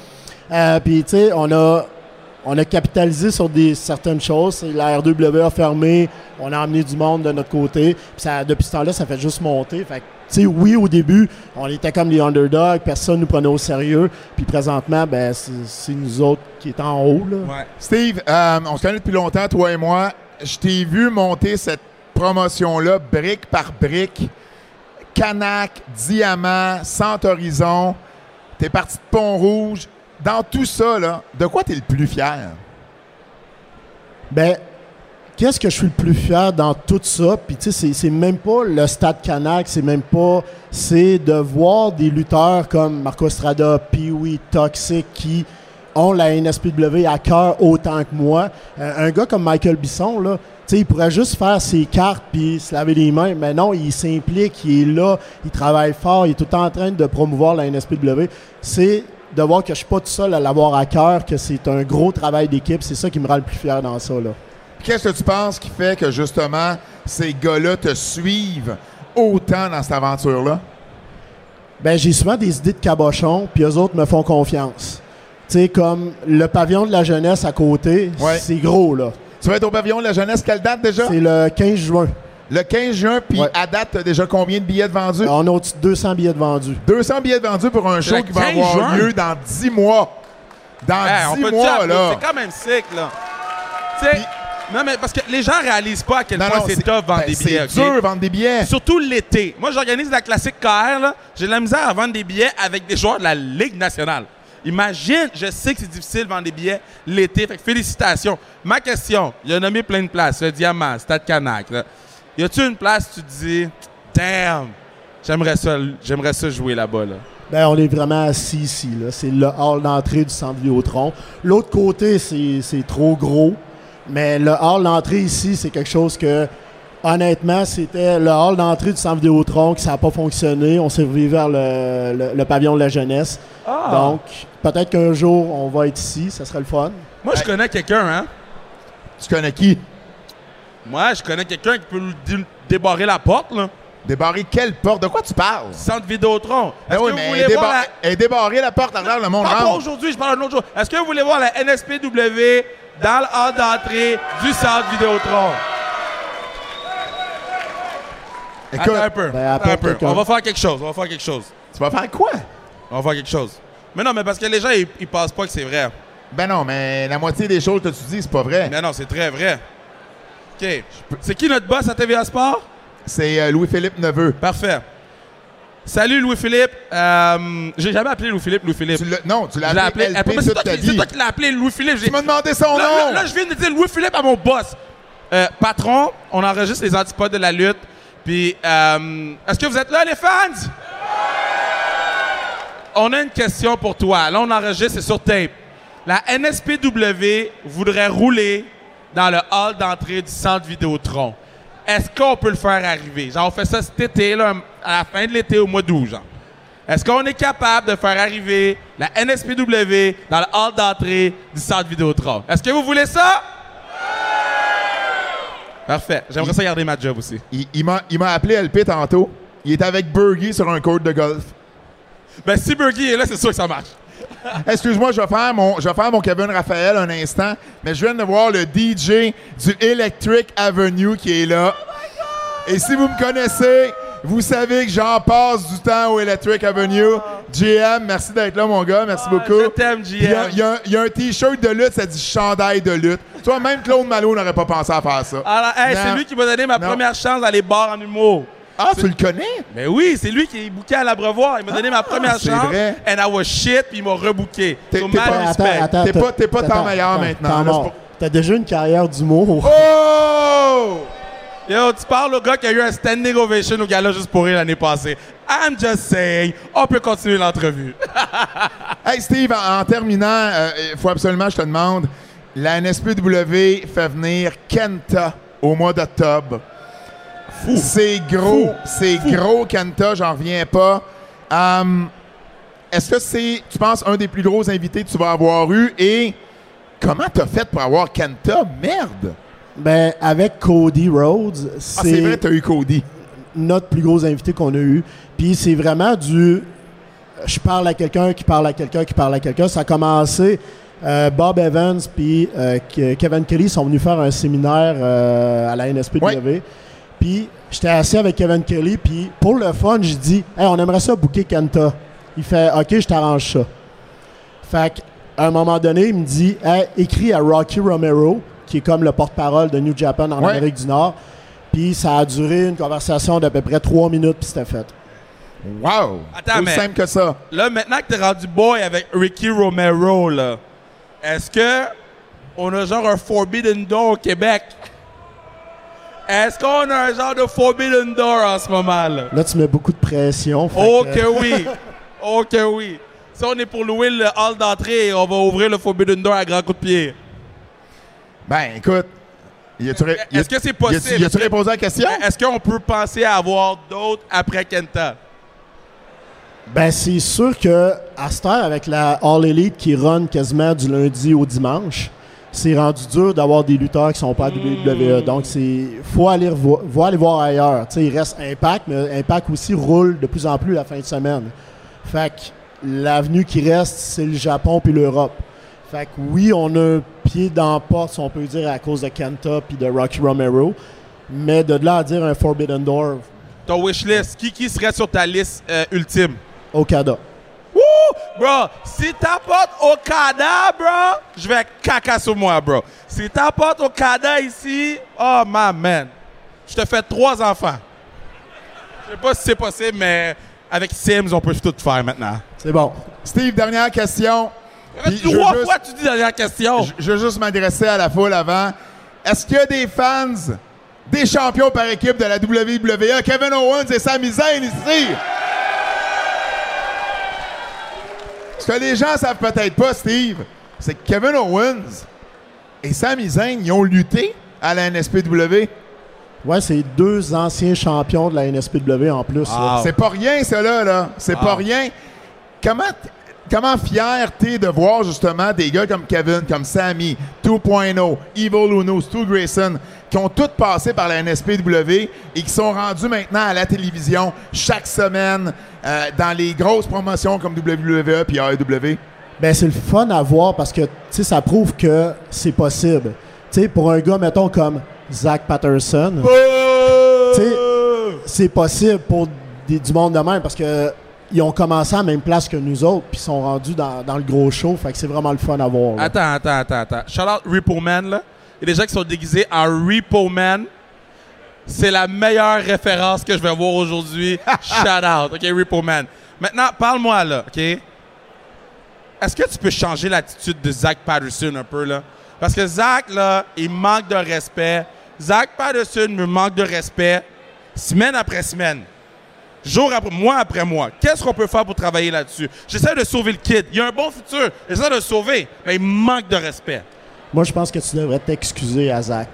Euh, Puis, tu sais, on a, on a capitalisé sur des, certaines choses. La R2W a fermé, on a amené du monde de notre côté. Ça, depuis ce temps-là, ça fait juste monter. Fait tu sais, oui, au début, on était comme les underdogs, personne nous prenait au sérieux. Puis présentement, ben, c'est c'est nous autres qui est en haut, là. Ouais. Steve, euh, on se connaît depuis longtemps, toi et moi. Je t'ai vu monter cette promotion-là brique par brique. Canac, Diamant, Centre Horizon. T'es parti de Pont-Rouge. Dans tout ça, là, de quoi t'es le plus fier? Ben, qu'est-ce que je suis le plus fier dans tout ça? Puis, tu sais, c'est- même pas le Stade Canac, c'est même pas. C'est de voir des lutteurs comme Marco Estrada, Pee-Wee, Toxic, qui ont la NSPW à cœur autant que moi. Euh, un gars comme Michael Bisson, là, tu sais, il pourrait juste faire ses cartes puis se laver les mains. Mais non, il s'implique, il est là, il travaille fort, il est tout en train de promouvoir la NSPW. C'est de voir que je suis pas tout seul à l'avoir à cœur, que c'est un gros travail d'équipe, c'est ça qui me rend le plus fier dans ça. Là. Qu'est-ce que tu penses qui fait que justement ces gars-là te suivent autant dans cette aventure-là? Ben, j'ai souvent des idées de cabochon, puis eux autres me font confiance. Tu sais, comme le pavillon de la jeunesse à côté, Ouais. c'est gros, là. Tu vas être au pavillon de la jeunesse, quelle date déjà? C'est le 15 juin. Le 15 juin, puis Ouais. à date, t'as déjà combien de billets de vendus? On a au-dessus de 200 billets de vendus. 200 billets de vendus pour un show le qui va 15 avoir juin? lieu dans 10 mois. Dans Hey, on 10 peut mois, dire, là. C'est quand même sick, là. Tu sais, Puis- non, mais parce que les gens réalisent pas à quel point c'est tough vendre ben, des billets. C'est ok? dur vendre des billets. Surtout l'été. Moi, j'organise la classique KR, là. J'ai de la misère à vendre des billets avec des joueurs de la Ligue nationale. Imagine, je sais que c'est difficile de vendre des billets l'été. Fait que félicitations. Ma question, il a nommé plein de places. Le Diamant, Stade Canac. Là. Y a-tu une place où tu te dis, damn, j'aimerais ça, j'aimerais ça jouer là-bas, là? Ben, on est vraiment assis ici. là. C'est le hall d'entrée du centre Vidéotron. L'autre côté, c'est c'est trop gros. Mais le hall d'entrée ici, c'est quelque chose que, honnêtement, c'était le hall d'entrée du centre Vidéotron qui ça n'a pas fonctionné. On s'est revu vers le, le- le pavillon de la jeunesse. Ah. Donc, peut-être qu'un jour, on va être ici. Ça serait le fun. Moi, je connais quelqu'un, hein? Tu connais qui? Moi, je connais quelqu'un qui peut nous dé- débarrer la porte, là. Débarrer quelle porte? De quoi tu parles? Centre Vidéotron. Ben Est-ce oui, que mais vous voulez elle est voir débar- la... elle est débarrée la porte, regarde le monde Pas, rentre. aujourd'hui, je parle d'un autre jour. Est-ce que vous voulez voir la NSPW dans le hall d'entrée du centre Vidéotron? Écoute, Attends un peu. Ben, attends un peu. quelqu'un. On va faire quelque chose. On va faire quelque chose. tu vas faire quoi? On va faire quelque chose. Mais non, mais parce que les gens, ils, ils pensent pas que c'est vrai. Ben non, mais la moitié des choses que tu dis, c'est pas vrai. Mais non, c'est très vrai. OK. C'est qui notre boss à TVA Sport? C'est euh, Louis-Philippe Neveu. Parfait. Salut Louis-Philippe. Euh, J'ai jamais appelé Louis-Philippe Louis-Philippe. Non, tu l'as appelé, appelé. LP mais c'est toute toi, ta qui- c'est vie. toi qui l'as appelé Louis-Philippe. Tu m'as demandé son Là, nom! là, là, je viens de dire Louis-Philippe à mon boss. Euh, patron, on enregistre les antipodes de la lutte. Puis, euh, est-ce que vous êtes là, les fans? On a une question pour toi. Là, on enregistre, c'est sur tape. La NSPW voudrait rouler dans le hall d'entrée du centre Vidéotron. Est-ce qu'on peut le faire arriver? Genre, on fait ça cet été, là, à la fin de l'été, au mois d'août, genre. Est-ce qu'on est capable de faire arriver la NSPW dans le hall d'entrée du centre Vidéotron? Est-ce que vous voulez ça? Parfait. J'aimerais ça garder ma job aussi. Il, il m'a il m'a appelé LP tantôt. Il est avec Bergie sur un court de golf. Ben, si Burgie est là, c'est sûr que ça marche. Excuse-moi, je vais faire mon, je vais faire mon Kevin Raphaël un instant, mais je viens de voir le DJ du Electric Avenue qui est là. Et si vous me connaissez, vous savez que j'en passe du temps au Electric Avenue. GM, merci d'être là, mon gars. Merci beaucoup. je t'aime, Puis Il y a- GM. il y, a- il y a un T-shirt de lutte, ça dit chandail de lutte. Tu vois, même Claude Malo n'aurait pas pensé à faire ça. Alors, hey, c'est lui qui m'a donné ma Non. première chance dans les bars en humour. Ah, tu le connais? Ben oui, c'est lui qui est booké à l'Abreuvoir. Il m'a donné ma première c'est chance. vrai. And I was shit, puis il m'a rebooké. T'es- So, pas- respect. T'es pas- t'es pas temps meilleur maintenant, T'as déjà une carrière d'humour. Oh! Yo, tu parles au gars qui a eu un standing ovation au gala juste pour rire l'année passée. I'm just saying, on peut continuer l'entrevue. [laughs] Hey Steve, en, en terminant, il faut absolument que je te demande, la NSPW fait venir Kenta au mois d'octobre. C'est gros, c'est gros Kenta, j'en reviens pas. Hum, Est-ce que c'est, tu penses, un des plus gros invités que tu vas avoir eu? Et comment t'as fait pour avoir Kenta? Merde! Ben, avec Cody Rhodes, Ah, c'est vrai, c'est t'as eu Cody. notre plus gros invité qu'on a eu. Puis c'est vraiment du. Je parle à quelqu'un qui parle à quelqu'un qui parle à quelqu'un. Ça a commencé. euh, Bob Evans puis euh, Ke- Kevin Kelly sont venus faire un séminaire euh, à la NSPW. Ouais. Puis j'étais assis avec Kevin Kelly. Puis pour le fun, j'ai dit hey, on aimerait ça booker Kenta. Il fait OK, je t'arrange ça. Fait qu'à un moment donné, il me dit Hey, écris à Rocky Romero, qui est comme le porte-parole de New Japan en Ouais. Amérique du Nord. Puis ça a duré une conversation d'à peu près trois minutes, puis c'était fait. Wow! Attends, mais- simple que ça. Là, maintenant que t'es rendu boy avec Ricky Romero, là, est-ce que on a genre un Forbidden Door au Québec? Est-ce qu'on a un genre de Forbidden Door en ce moment, là? Là, tu mets beaucoup de pression. Oh que- que oui! Oh que oui! Si on est pour louer le hall d'entrée, on va ouvrir le Forbidden Door à grands coups de pied. Ben, écoute, Est-ce que c'est possible? y a-tu répondu à la question? Est-ce qu'on peut penser à avoir d'autres après Kenta? Ben, c'est sûr que à cette heure, avec la All Elite qui run quasiment du lundi au dimanche, c'est rendu dur d'avoir des lutteurs qui sont pas à WWE. Donc, c'est faut aller, revo- faut aller voir ailleurs. Il reste Impact, mais Impact aussi roule de plus en plus la fin de semaine. Fait que l'avenue qui reste, c'est le Japon puis l'Europe. Fait que oui, on a un pied dans la porte, si on peut dire, à cause de Kenta puis de Rocky Romero. Mais de là à dire un Forbidden Door, Ton wishlist, qui, qui serait sur ta liste euh, ultime? Okada. Bro, si t'apportes Okada, bro, je vais caca sur moi, bro. Si t'apportes Okada ici, oh my man, je te fais trois enfants. Je sais pas si c'est possible, mais avec Sims, on peut tout faire maintenant. C'est bon. Steve, dernière question. Puis trois juste- fois, tu dis dernière question. Je, je veux juste m'adresser à la foule avant. Est-ce qu'il y a des fans des champions par équipe de la WWE, Kevin Owens et Sami Zayn ici? Que les gens savent peut-être pas, Steve, c'est que Kevin Owens et Sami Zayn, ils ont lutté à la NSPW. Ouais, c'est deux anciens champions de la NSPW en plus. Wow. C'est pas rien, ça, là. là. C'est Wow. pas rien. Comment, comment fier t'es de voir, justement, des gars comme Kevin, comme Sammy, 2.0, Evil Uno, Stu Grayson, qui ont tous passé par la NSPW et qui sont rendus maintenant à la télévision chaque semaine euh, dans les grosses promotions comme WWE puis AEW? Ben, c'est le fun à voir parce que, tu sais, ça prouve que c'est possible. Tu sais, pour un gars, mettons, comme Zach Patterson, Tu sais, c'est possible pour des- du monde de même parce que ils ont commencé à la même place que nous autres puis ils sont rendus dans, dans le gros show. Fait que c'est vraiment le fun à voir. là. Attends, attends, attends, attends. Shout out Repo Man, là. Il y a des gens qui sont déguisés en Repo Man. C'est la meilleure référence que je vais voir aujourd'hui. [laughs] Shout out, OK, Repo Man. Maintenant, parle-moi, là, OK? Est-ce que tu peux changer l'attitude de Zach Patterson un peu, là? Parce que Zach, là, il manque de respect. Zach Patterson me manque de respect semaine après semaine. Jour après mois après mois. Qu'est-ce qu'on peut faire pour travailler là-dessus? J'essaie de sauver le kid. Il a un bon futur. J'essaie de le sauver. Mais il manque de respect. Moi, je pense que tu devrais t'excuser à Zach.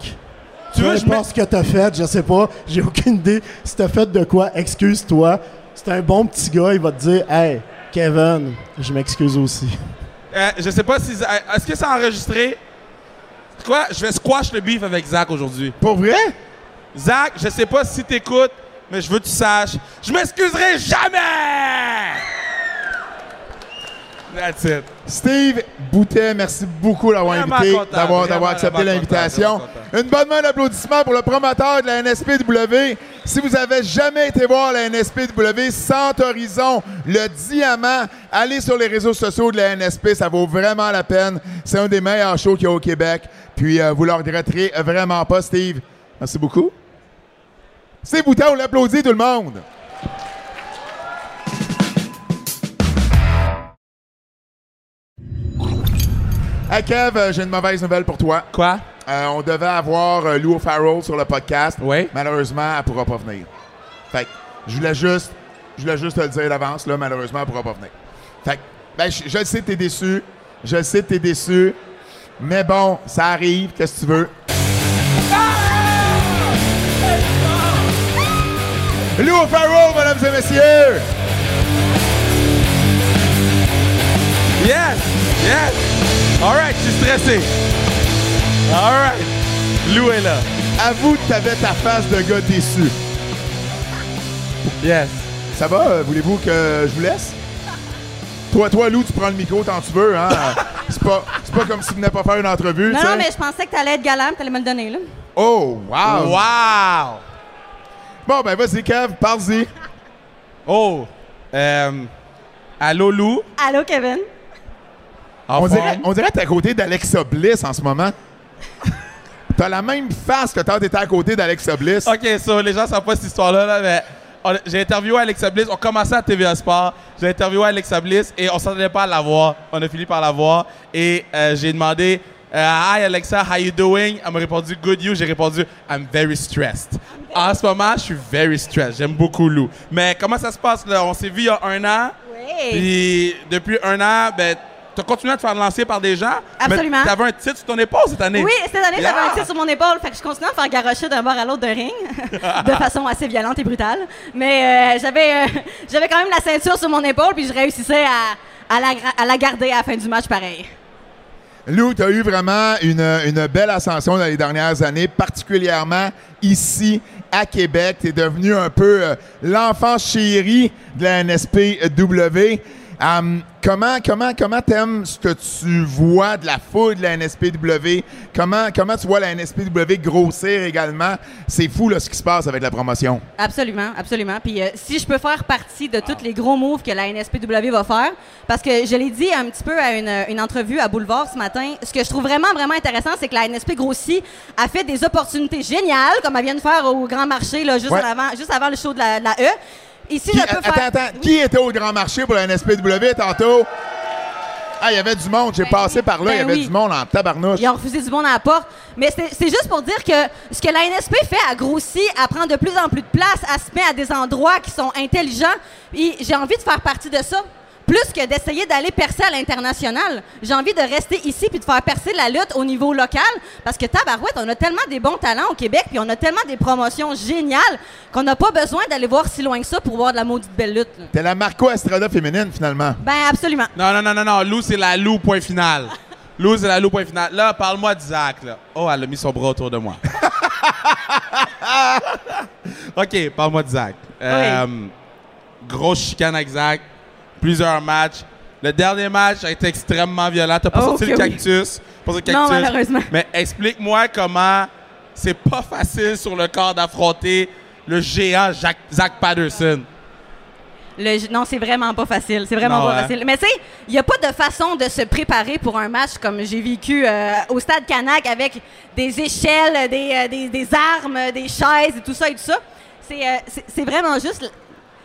Tu Peu veux, je importe ce que t'as fait, je sais pas, j'ai aucune idée. Si t'as fait de quoi, excuse-toi. C'est un bon petit gars, il va te dire Hey, Kevin, je m'excuse aussi. Euh, je sais pas si. euh, Est-ce que c'est enregistré? Quoi? Je vais squash le beef avec Zach aujourd'hui. Pour vrai? Zach, je sais pas si t'écoutes, mais je veux que tu saches. Je m'excuserai jamais! That's it. Steve Boutet, merci beaucoup d'avoir invité, d'avoir, accepté l'invitation. Une bonne main d'applaudissement pour le promoteur de la NSPW. Si vous avez jamais été voir la NSPW, Horizon, le diamant, allez sur les réseaux sociaux de la NSP, ça vaut vraiment la peine. C'est un des meilleurs shows qu'il y a au Québec. Puis euh, vous le regretterez vraiment pas, Steve. Merci beaucoup. Steve Boutet, on l'applaudit tout le monde. Hey Kev, euh, j'ai une mauvaise nouvelle pour toi. Quoi? Euh, on devait avoir euh, Lou Farrell sur le podcast. Oui. Malheureusement, elle pourra pas venir. Fait que je voulais juste, je voulais juste te le dire d'avance, là, malheureusement, elle pourra pas venir. Fait que, ben, je, je le sais que t'es déçu. Je le sais que t'es déçu. Mais bon, ça arrive, qu'est-ce que tu veux? Lou Farrell, mesdames et messieurs! Yes! Yes! Alright, je suis stressé. Alright. Lou est là. Avoue que t'avais ta face de gars déçu. Yes. Ça va? euh, Voulez-vous que je vous laisse? Toi, toi, Lou, tu prends le micro tant que tu veux, hein? [laughs] c'est pas, c'est pas comme si tu venais pas faire une entrevue, Non, tu sais. non, mais je pensais que t'allais être galant, t'allais me le donner, là. Oh, wow! Wow! Bon, ben vas-y, Kev, parle-y. Oh! Euh, allô, Lou? Allô, Kevin? En On forme? dirait, on dirait que t'es à côté d'Alexa Bliss en ce moment. [laughs] T'as la même face que quand t'étais à côté d'Alexa Bliss. OK, so, les gens savent pas cette histoire-là, là, mais on- j'ai interviewé Alexa Bliss. On commençait à TVA Sport. J'ai interviewé Alexa Bliss et on s'attendait pas à la voir. On a fini par la voir. Et euh, j'ai demandé euh, Hi Alexa, how you doing? Elle m'a répondu Good you? J'ai répondu I'm very stressed. En ce moment, je suis very stressed. J'aime beaucoup Lou. Mais comment ça se passe là? On s'est vu il y a un an. Oui. Puis depuis un an, ben, as continué à te faire lancer par des gens. Absolument. Tu avais un titre sur ton épaule cette année. Oui, cette année, Yeah! j'avais un titre sur mon épaule. Fait que je continuais à faire garrocher d'un bord à l'autre d'un ring, [laughs] de façon assez violente et brutale. Mais euh, j'avais euh, j'avais quand même la ceinture sur mon épaule, puis je réussissais à, à, la, gra- à la garder à la fin du match pareil. Lou, tu as eu vraiment une, une belle ascension dans les dernières années, particulièrement ici à Québec. Tu es devenu un peu euh, l'enfant chéri de la NSPW. Hum, comment comment comment t'aimes ce que tu vois de la foule de la NSPW? Comment comment tu vois la NSPW grossir également? C'est fou là, ce qui se passe avec la promotion. Absolument, absolument. Puis euh, si je peux faire partie de tous les gros moves que la NSPW va faire, parce que je l'ai dit un petit peu à une, une entrevue à Boulevard ce matin, ce que je trouve vraiment, vraiment intéressant, c'est que la NSP grossit, a fait des opportunités géniales, comme elle vient de faire au Grand Marché, là, juste, Ouais. avant, juste avant le show de la, de la E. Ici, Qui- je peux attends, faire... attends, qui était au grand marché pour la NSPW tantôt? Ah, il y avait du monde. J'ai Ben passé oui, par là, il y ben avait oui. du monde en tabarnouche. Ils ont refusé du monde à la porte. Mais c'est juste pour dire que ce que la NSP fait, elle grossit, elle prend de plus en plus de place, elle se met à des endroits qui sont intelligents. J'ai envie de faire partie de ça. Plus que d'essayer d'aller percer à l'international. J'ai envie de rester ici puis de faire percer la lutte au niveau local. Parce que tabarouette, on a tellement des bons talents au Québec puis on a tellement des promotions géniales qu'on n'a pas besoin d'aller voir si loin que ça pour voir de la maudite belle lutte. T'es la Marco Estrada féminine, finalement. Ben absolument. Non, non, non, non, non. Lou, c'est la Lou, point final. [laughs] Lou, c'est la Lou, point final. Là, parle-moi d'Isaac, là. Oh, elle a mis son bras autour de moi. [laughs] OK, parle-moi d'Isaac. Euh, grosse chicane avec Zach. Plusieurs matchs. Le dernier match a été extrêmement violent. T'as pas Oh, sorti le oui. cactus. Pas le Non, cactus. malheureusement. Mais explique-moi comment c'est pas facile sur le corps d'affronter le géant Jacques- Zach Patterson. Le- non, c'est vraiment pas facile. C'est vraiment Non, pas hein? facile. Mais tu sais, il n'y a pas de façon de se préparer pour un match comme j'ai vécu euh, au stade Canac avec des échelles, des, euh, des- des armes, des chaises et tout ça et tout ça. C'est euh, vraiment juste.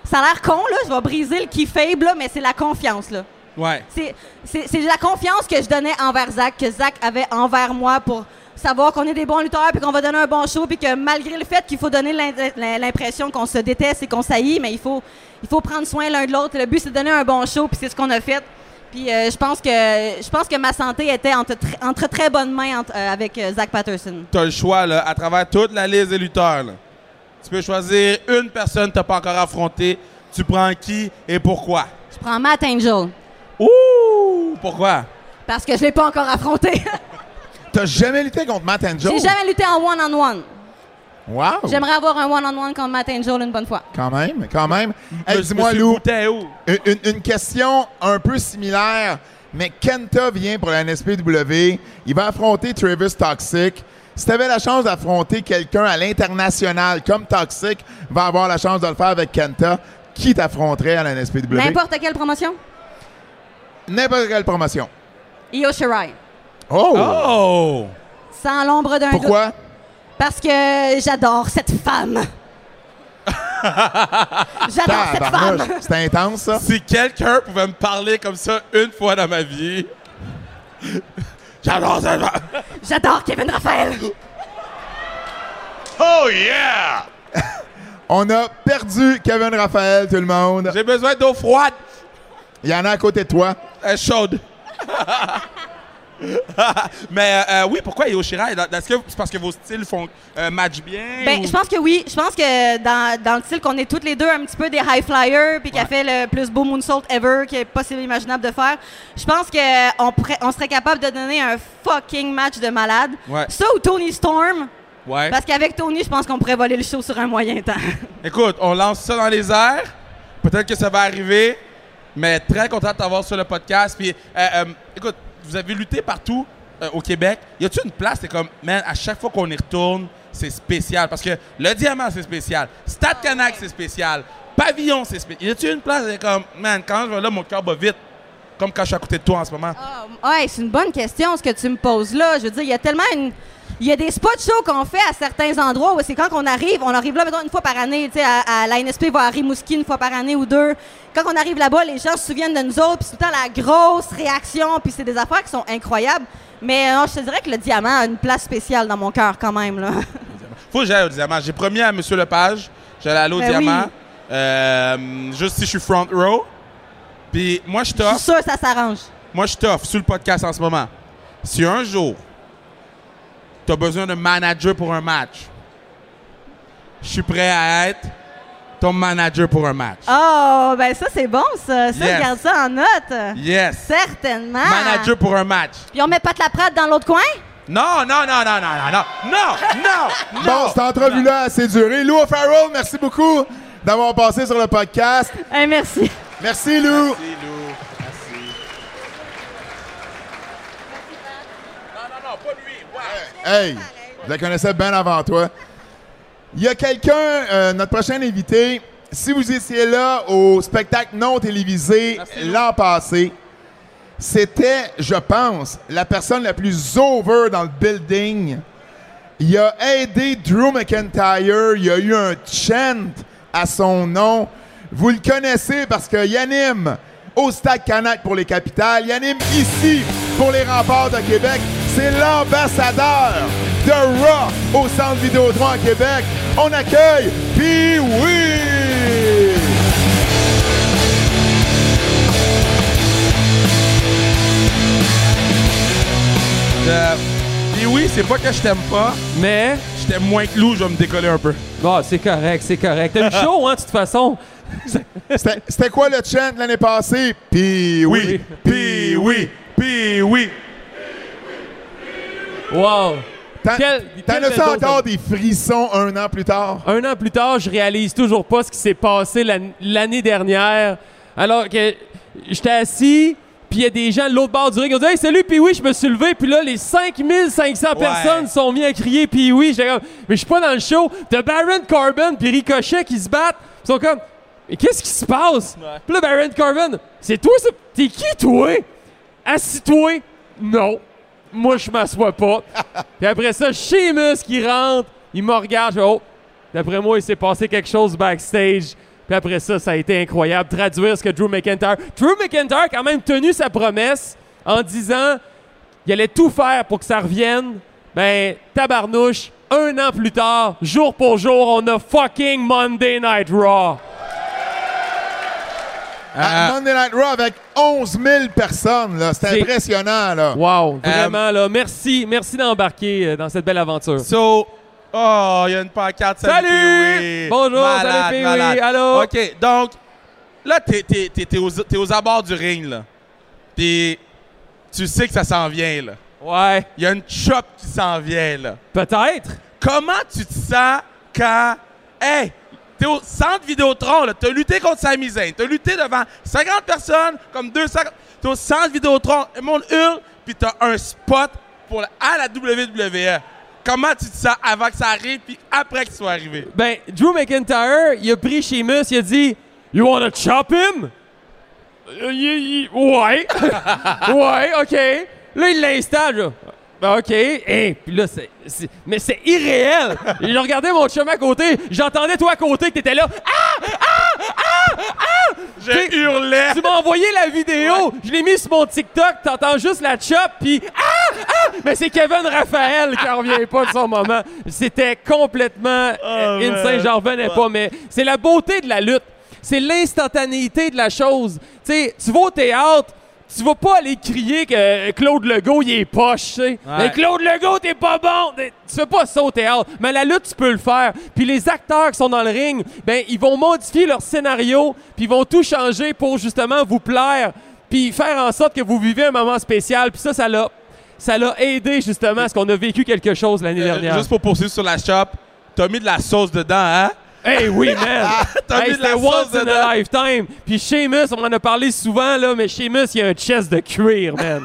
Ça a l'air con, là. Je vais briser le qui faible, là, mais c'est la confiance, là. Ouais. C'est- la confiance que je donnais envers Zach, que Zach avait envers moi pour savoir qu'on est des bons lutteurs puis qu'on va donner un bon show puis que malgré le fait qu'il faut donner l'impression qu'on se déteste et qu'on saillit, mais il faut, il faut prendre soin l'un de l'autre. Le but, c'est de donner un bon show puis c'est ce qu'on a fait. Puis euh, je pense que je pense que ma santé était entre, tr- entre très bonnes mains entre- euh, avec euh, Zach Patterson. tu as le choix là, à travers toute la liste des lutteurs. là. Tu peux choisir une personne que tu n'as pas encore affrontée. Tu prends qui et pourquoi? Je prends Matt Angel Ouh! Pourquoi? parce que je l'ai pas encore affronté. [laughs] T'as jamais lutté contre Matt Angel? J'ai jamais lutté en one-on-one. Wow! J'aimerais avoir un one-on-one contre Matt Angel une bonne fois. Quand même, quand même. Hey, dis-moi, Lou, une, une- une question un peu similaire, mais Kenta vient pour la NSPW. Il va affronter Travis Toxic. Si tu avais la chance d'affronter quelqu'un à l'international comme Toxic va avoir la chance de le faire avec Kenta, qui t'affronterait à la NSPW? N'importe quelle promotion? N'importe quelle promotion. Io Shirai. Oh! Oh! Sans l'ombre d'un doute. Pourquoi? Parce que j'adore cette femme. [laughs] j'adore cette femme. C'est intense, ça? Si quelqu'un pouvait me parler comme ça une fois dans ma vie, j'adore ça. J'adore Kevin Raphaël. Oh yeah! [laughs] On a perdu Kevin Raphaël, tout le monde. J'ai besoin d'eau froide. Il y en a à côté de toi. Elle est chaude. [laughs] [laughs] Mais euh, euh, oui, pourquoi Yoshira? Est-ce que c'est parce que vos styles font euh, match bien? Ben, ou- je pense que oui. Je pense que dans, dans le style qu'on est toutes les deux un petit peu des high flyers, puis qui a fait le plus beau moonsault ever, qui est possible imaginable de faire. Je pense que on, serait capable de donner un fucking match de malade. Ouais. Ça ou Tony Storm, Ouais. parce qu'avec Tony, je pense qu'on pourrait voler le show sur un moyen temps. [laughs] Écoute, on lance ça dans les airs. Peut-être que ça va arriver, mais très content de t'avoir sur le podcast. Puis, euh, écoute, vous avez lutté partout euh, au Québec. Y a-tu une place, c'est comme, man, à chaque fois qu'on y retourne, c'est spécial. Parce que le Diamant, c'est spécial. Stade Canac, c'est spécial. Pavillon, c'est spécial. Y a-tu une place, c'est comme, man, quand je vais là, mon cœur bat vite. Comme quand je suis à côté de toi en ce moment. Ah, ouais, c'est une bonne question ce que tu me poses là. Je veux dire, il y a tellement une. Il y a des spots shows qu'on fait à certains endroits où c'est quand on arrive, on arrive là, mettons, une fois par année, tu sais, à, à la NSP va à Rimouski une fois par année ou deux. Quand on arrive là-bas, les gens se souviennent de nous autres, puis tout le temps la grosse réaction, puis c'est des affaires qui sont incroyables. Mais euh, je te dirais que le diamant a une place spéciale dans mon cœur quand même, là. [laughs] Faut que j'aille au Diamant. J'ai promis à M. Lepage, j'allais aller au Ben Diamant. oui. Euh, juste si je suis front row. Puis moi, je Je suis t'offre. que ça s'arrange. moi, je t'offre sur le podcast en ce moment. Si un jour, tu as besoin d'un manager pour un match, je suis prêt à être ton manager pour un match. Oh, ben ça, c'est bon, ça. Ça, Yes. garde ça en note. Yes. Certainement. Manager pour un match. Puis on met pas de la prate dans l'autre coin? Non, non, non, non, non, non, non, non, non, non. Bon, cette entrevue-là a assez duré. Lou Farrell, merci beaucoup d'avoir passé sur le podcast. Eh, merci. Merci, Lou. Merci, Lou. Merci. Non, non, non, pas lui. Ouais. Hey, je la connaissais bien avant toi. Il y a quelqu'un, euh, notre prochain invité, si vous étiez là au spectacle non télévisé l'an passé, c'était, je pense, la personne la plus over dans le building. Il a aidé Drew McIntyre. Il y a eu un chant à son nom. Vous le connaissez parce qu'il anime au Stade Canac pour les capitales. Il anime ici pour les remparts de Québec. C'est l'ambassadeur de Raw au Centre Vidéotron à Québec. On accueille Pee-Wee! Euh, Puis oui, c'est pas que je t'aime pas. Mais, Je t'aime moins que Lou, je vais me décoller un peu. bon, c'est correct, c'est correct. T'as eu [laughs] chaud, hein, de toute façon. C'était quoi le chant l'année passée? Pee-Wee! Puis oui, puis oui. Wow. T'en bel encore des frissons un an plus tard? Un an plus tard, je réalise toujours pas ce qui s'est passé l'an- l'année dernière. Alors que j'étais assis, puis il y a des gens de l'autre bord du ring qui ont dit Hey, salut, puis oui, je me suis levé, puis là, les 5500 personnes sont mis à crier, puis oui. J'étais comme, mais je suis pas dans le show. T'as Baron Corbin, puis Ricochet qui se battent. Ils sont comme, mais qu'est-ce qui se passe? Puis là, Baron Corbin, c'est toi, ça? T'es qui, toi? Assis-toi. Non. Moi, je m'assois pas. [laughs] Puis après ça, Sheamus qui rentre, il me regarde, je oh, d'après moi, il s'est passé quelque chose backstage. Puis après ça, ça a été incroyable. Traduire ce que Drew McIntyre. Drew McIntyre a quand même tenu sa promesse en disant qu'il allait tout faire pour que ça revienne. Ben, tabarnouche, un an plus tard, jour pour jour, on a fucking Monday Night Raw. À Monday Night Raw avec 11 000 personnes, là. C'est C'est- impressionnant, là. Wow, vraiment, là. Merci, merci d'embarquer euh, dans cette belle aventure. So, oh, il y a une pancarte. Salut! Pee-wee. Bonjour, Malade, salut, Pee-wee. Allô? OK, donc, là, t'es, t'es, t'es, t'es aux, t'es aux abords du ring, là. Tu sais que ça s'en vient, là. Ouais, Il y a une chop qui s'en vient, là. peut-être. Comment tu te sens quand, hey, t'es au centre Vidéotron, là, t'as lutté contre Sami Zayn, t'as lutté devant 50 personnes, comme 200, t'es au centre Vidéotron, le monde hurle, puis t'as un spot pour à la WWE. Comment tu te sens avant que ça arrive, puis après qu'il soit arrivé? Ben, Drew McIntyre, il a pris Sheamus, il a dit You wanna chop him? Euh, y- y- ouais. [laughs] ouais, OK. Là, il l'installe. Ben, OK. Hey, puis là, c'est, c'est- Mais c'est irréel. J'ai regardé mon chum à côté. J'entendais toi à côté que t'étais là. Je hurlais! Tu m'as envoyé la vidéo. Je l'ai mis sur mon TikTok. T'entends juste la chop, puis ah, ah! Mais c'est Kevin Raphaël qui en revient pas de son moment. C'était complètement euh, insane. J'en revenais pas. Mais c'est la beauté de la lutte. C'est l'instantanéité de la chose. Tu sais, tu vas au théâtre. Tu vas pas aller crier que Claude Legault, il est poche, tu sais. Mais Claude Legault, t'es pas bon! Tu fais pas ça au théâtre. Mais la lutte, tu peux le faire. Puis les acteurs qui sont dans le ring, ben, ils vont modifier leur scénario, puis ils vont tout changer pour justement vous plaire, puis faire en sorte que vous vivez un moment spécial. Puis ça, ça l'a, ça l'a aidé justement à ce qu'on a vécu quelque chose l'année Euh, dernière. juste pour poursuivre sur la shop, t'as mis de la sauce dedans, hein? Hey, oui, [laughs] man! T'as hey, c'était sauce once in a lifetime. Puis Sheamus, on en a parlé souvent, là, mais Sheamus, il a un chest de cuir, man.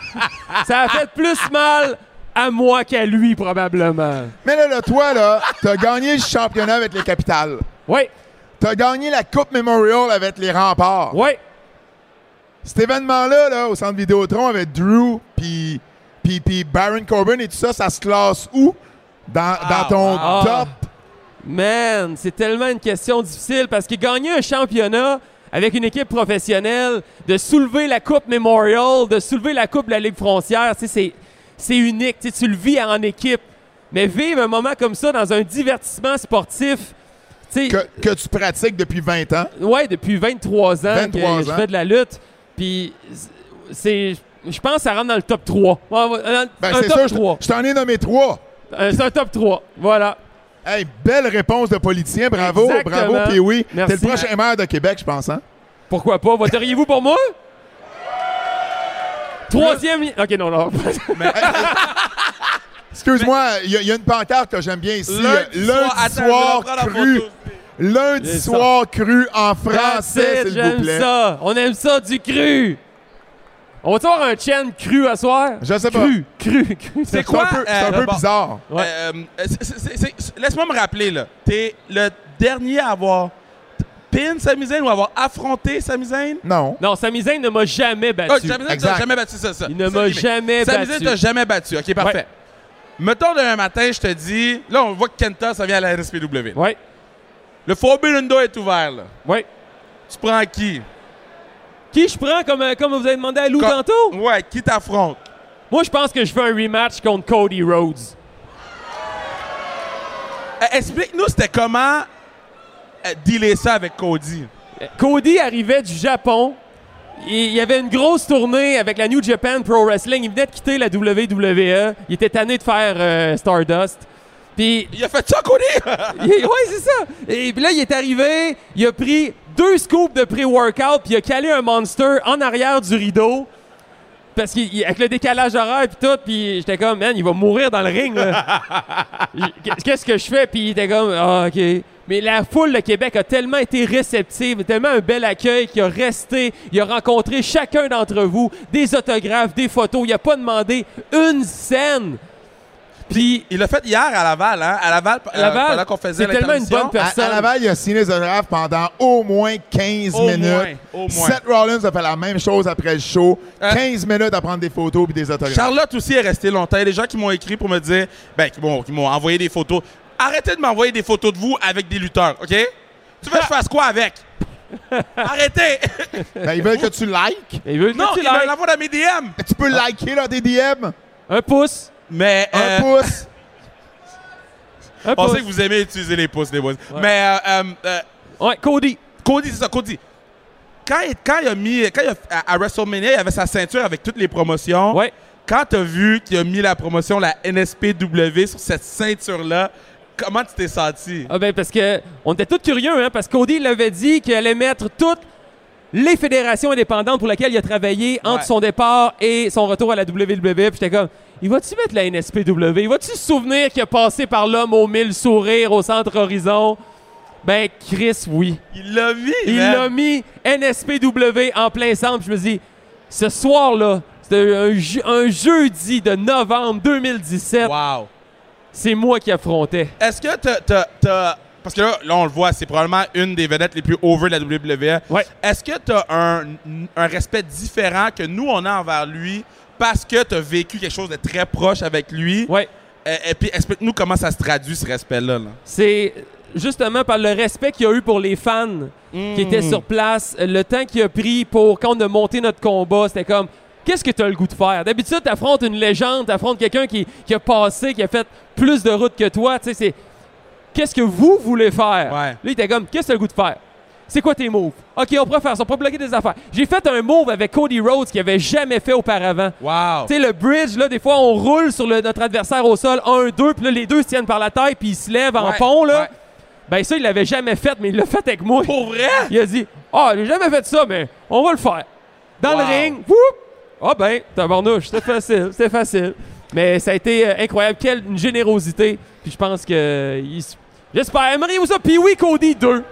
[laughs] Ça a fait plus mal à moi qu'à lui, probablement. Mais là, là, toi, là, t'as gagné le championnat avec les capitales. Oui, T'as gagné la Coupe Memorial avec les remparts. oui. Cet événement-là, là, au centre Vidéotron avec Drew puis puis puis Baron Corbin et tout ça, ça se classe où? Dans, dans ton wow. top? Man, c'est tellement une question difficile parce que gagner un championnat avec une équipe professionnelle, de soulever la Coupe Memorial, de soulever la Coupe de la Ligue frontière, c'est, c'est unique. Tu le vis en équipe. Mais vivre un moment comme ça dans un divertissement sportif, Que, que tu pratiques depuis 20 ans. Ouais, depuis 23 ans 23 que je ans. fais de la lutte. Puis c'est. Je pense que ça rentre dans le top 3. Ouais, ouais, euh, Ben, un top sûr, je- 3. je t'en ai nommé trois. Euh, c'est un top 3. Voilà. Hey, belle réponse de politicien. Bravo, Exactement. bravo, puis oui. Merci. T'es le prochain maire de Québec, je pense, hein? Pourquoi pas? Voteriez-vous pour moi? Troisième. li- Ok, non, non. [laughs] Excuse-moi, il y, a- il y a une pancarte que j'aime bien ici. Lundi Lundi soir, cru. Lundi soir cru en français, s'il vous j'aime plaît. ça. On aime ça, du cru. On va-tu avoir un chien cru à soir? Je sais pas. Cru, cru, cru. C'est C'est quoi? un peu, c'est un euh, peu bon, bizarre. Ouais. euh, c'est- c'est- c'est- c'est- Laisse-moi me rappeler, là. T'es le dernier à avoir pin Sami Zayn ou avoir affronté Sami Zayn? Non. Non, Sami Zayn ne m'a jamais battu. Oh, Sami Zayn t'a Exact. jamais battu, ça, ça. Il ne Ça, m'a mais- jamais Sami Zayn battu. t'a jamais battu. OK, parfait. Ouais. Mettons demain matin, je te dis... Là, on voit que Kenta, ça vient à la NSPW. Ouais, Le Forbidden Door est ouvert, là. ouais. Tu prends qui? Qui je prends comme, euh, comme vous avez demandé à Lou Comme- tantôt? Ouais, qui t'affronte? Moi, je pense que je fais un rematch contre Cody Rhodes. Euh, Explique-nous, c'était comment euh, dealer ça avec Cody? Cody arrivait du Japon. Il y avait une grosse tournée avec la New Japan Pro Wrestling. Il venait de quitter la WWE. Il était tanné de faire euh, Stardust. Puis, Il a fait ça, Cody? [laughs] ouais, c'est ça. Et puis là, il est arrivé. Il a pris deux scoops de pré-workout. Puis il a calé un monster en arrière du rideau. Parce qu'avec le décalage horaire puis tout, puis j'étais comme, man, il va mourir dans le ring. [laughs] Qu'est-ce que je fais? Puis il était comme, ah, OK. Mais la foule de Québec a tellement été réceptive, tellement un bel accueil qu'il a resté. Il a rencontré chacun d'entre vous, des autographes, des photos. Il a pas demandé une scène. Puis Il l'a fait hier à Laval, hein? À Laval, euh, Laval, pendant qu'on faisait c'est tellement une bonne personne. à Laval, il a signé les autographes pendant au moins 15 Au minutes. moins, au moins. Seth Rollins a fait la même chose après le show. Euh, 15 minutes à prendre des photos puis des autographes. Charlotte aussi est restée longtemps. Il y a des gens qui m'ont écrit pour me dire, ben, qui m'ont, qui m'ont envoyé des photos. Arrêtez de m'envoyer des photos de vous avec des lutteurs, OK? Tu veux que je fasse quoi avec? [laughs] Arrêtez! Ben, ils veulent que tu likes. il veut que non, tu il me likes. l'envoie dans mes DM. Tu peux liker dans tes DM. un pouce. Mais, Un euh, pouce. Un je pensais pouce. que vous aimez utiliser les pouces, les boys. Mais, euh, euh, euh, Ouais, Cody. Cody, c'est ça, Cody. Quand il, quand il a mis, quand il a, à, à WrestleMania, il avait sa ceinture avec toutes les promotions. Ouais. Quand t'as vu qu'il a mis la promotion, la NSPW, sur cette ceinture-là, comment tu t'es senti? Ah ben parce que on était tous curieux, hein, parce que Cody l'avait dit qu'il allait mettre toutes les fédérations indépendantes pour lesquelles il a travaillé entre Ouais. son départ et son retour à la WWE. Puis j'étais comme, il va-tu mettre la NSPW? Il va-tu se souvenir qu'il a passé par l'homme aux mille sourires au centre Horizon? Ben, Chris, oui. Il l'a mis, Il l'a mis NSPW en plein centre. Je me dis, ce soir-là, c'était un, je- un jeudi de novembre 2017, Wow. c'est moi qui affrontais. Est-ce que t'as- Parce que là, là, on le voit, c'est probablement une des vedettes les plus over de la WWE. Ouais. Est-ce que tu as un, un respect différent que nous, on a envers lui parce que tu as vécu quelque chose de très proche avec lui? Ouais. Et, et puis, explique-nous comment ça se traduit, ce respect-là. là. C'est justement par le respect qu'il y a eu pour les fans qui étaient sur place, le temps qu'il a pris pour quand on a monté notre combat, c'était comme qu'est-ce que tu as le goût de faire? D'habitude, tu affrontes une légende, tu affrontes quelqu'un qui, qui a passé, qui a fait plus de routes que toi, tu sais c'est qu'est-ce que vous voulez faire? Ouais. Là, il était comme qu'est-ce que tu as le goût de faire? C'est quoi tes moves? OK, on pourrait faire ça, on pourrait bloquer des affaires. J'ai fait un move avec Cody Rhodes qu'il avait jamais fait auparavant. Wow. Tu sais, le bridge, là, des fois, on roule sur le- notre adversaire au sol, 1-2, puis là, les deux se tiennent par la tête, puis ils se lèvent en pont, là. ouais. Ben, ça, il l'avait jamais fait, mais il l'a fait avec moi. Pour vrai? Il a dit Ah, j'ai jamais fait ça, mais on va le faire. Dans Wow. le ring, whoop! Ah, ben, tabarnouche, c'était facile, c'était facile. Mais ça a été euh, incroyable. Quelle une générosité. Puis je pense que. euh, J'espère. Aimeriez-vous ça? Puis oui, Cody 2.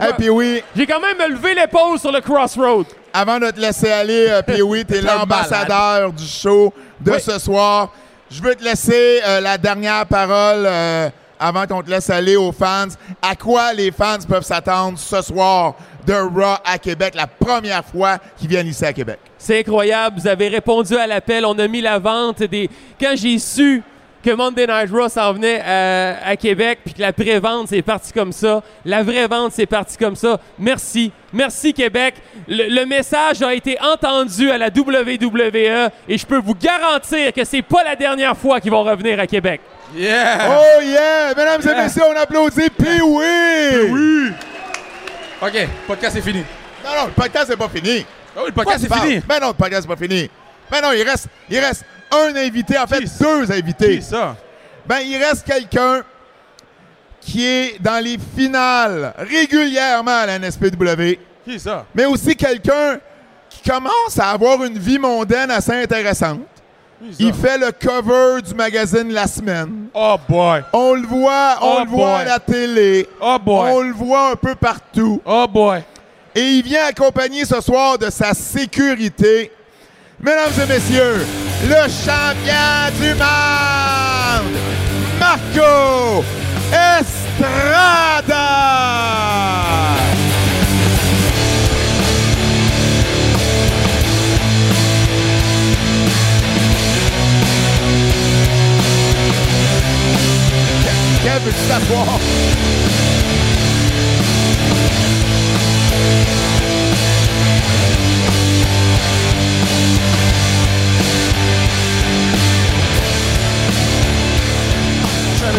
Et puis oui, J'ai quand même levé l'épaule sur le crossroad. avant de te laisser aller, euh, puis oui, [laughs] t'es l'ambassadeur du show de Oui. ce soir. Je veux te laisser euh, la dernière parole euh, avant qu'on te laisse aller aux fans. À quoi les fans peuvent s'attendre ce soir de Raw à Québec, la première fois qu'ils viennent ici à Québec? C'est incroyable, vous avez répondu à l'appel, on a mis la vente des... Quand j'ai su que Monday Night Raw s'en venait à, à Québec, puis que la pré-vente, c'est parti comme ça, la vraie vente, c'est parti comme ça, merci. Merci Québec. Le, le message a été entendu à la WWE et je peux vous garantir que c'est pas la dernière fois qu'ils vont revenir à Québec. Yeah! Oh yeah! Mesdames et messieurs, on applaudit puis oui! Oui! OK, podcast est fini. Non, non, le podcast n'est pas fini. Oui, le podcast, tu fini. Ben non, le podcast, c'est pas fini. Ben non, il reste, il reste un invité, en fait, Qui deux invités. Qui ça? Ben, il reste quelqu'un qui est dans les finales régulièrement à la NSPW, Qui ça? mais aussi quelqu'un qui commence à avoir une vie mondaine assez intéressante. Qui ça? Il fait le cover du magazine La Semaine. Oh boy. On le voit, on Oh le voit à la télé. Oh boy. On le voit un peu partout. Oh boy. Et il vient accompagner ce soir de sa sécurité. Mesdames et messieurs, le champion du monde, Marco Estrada! Kev, veux-tu t'asseoir?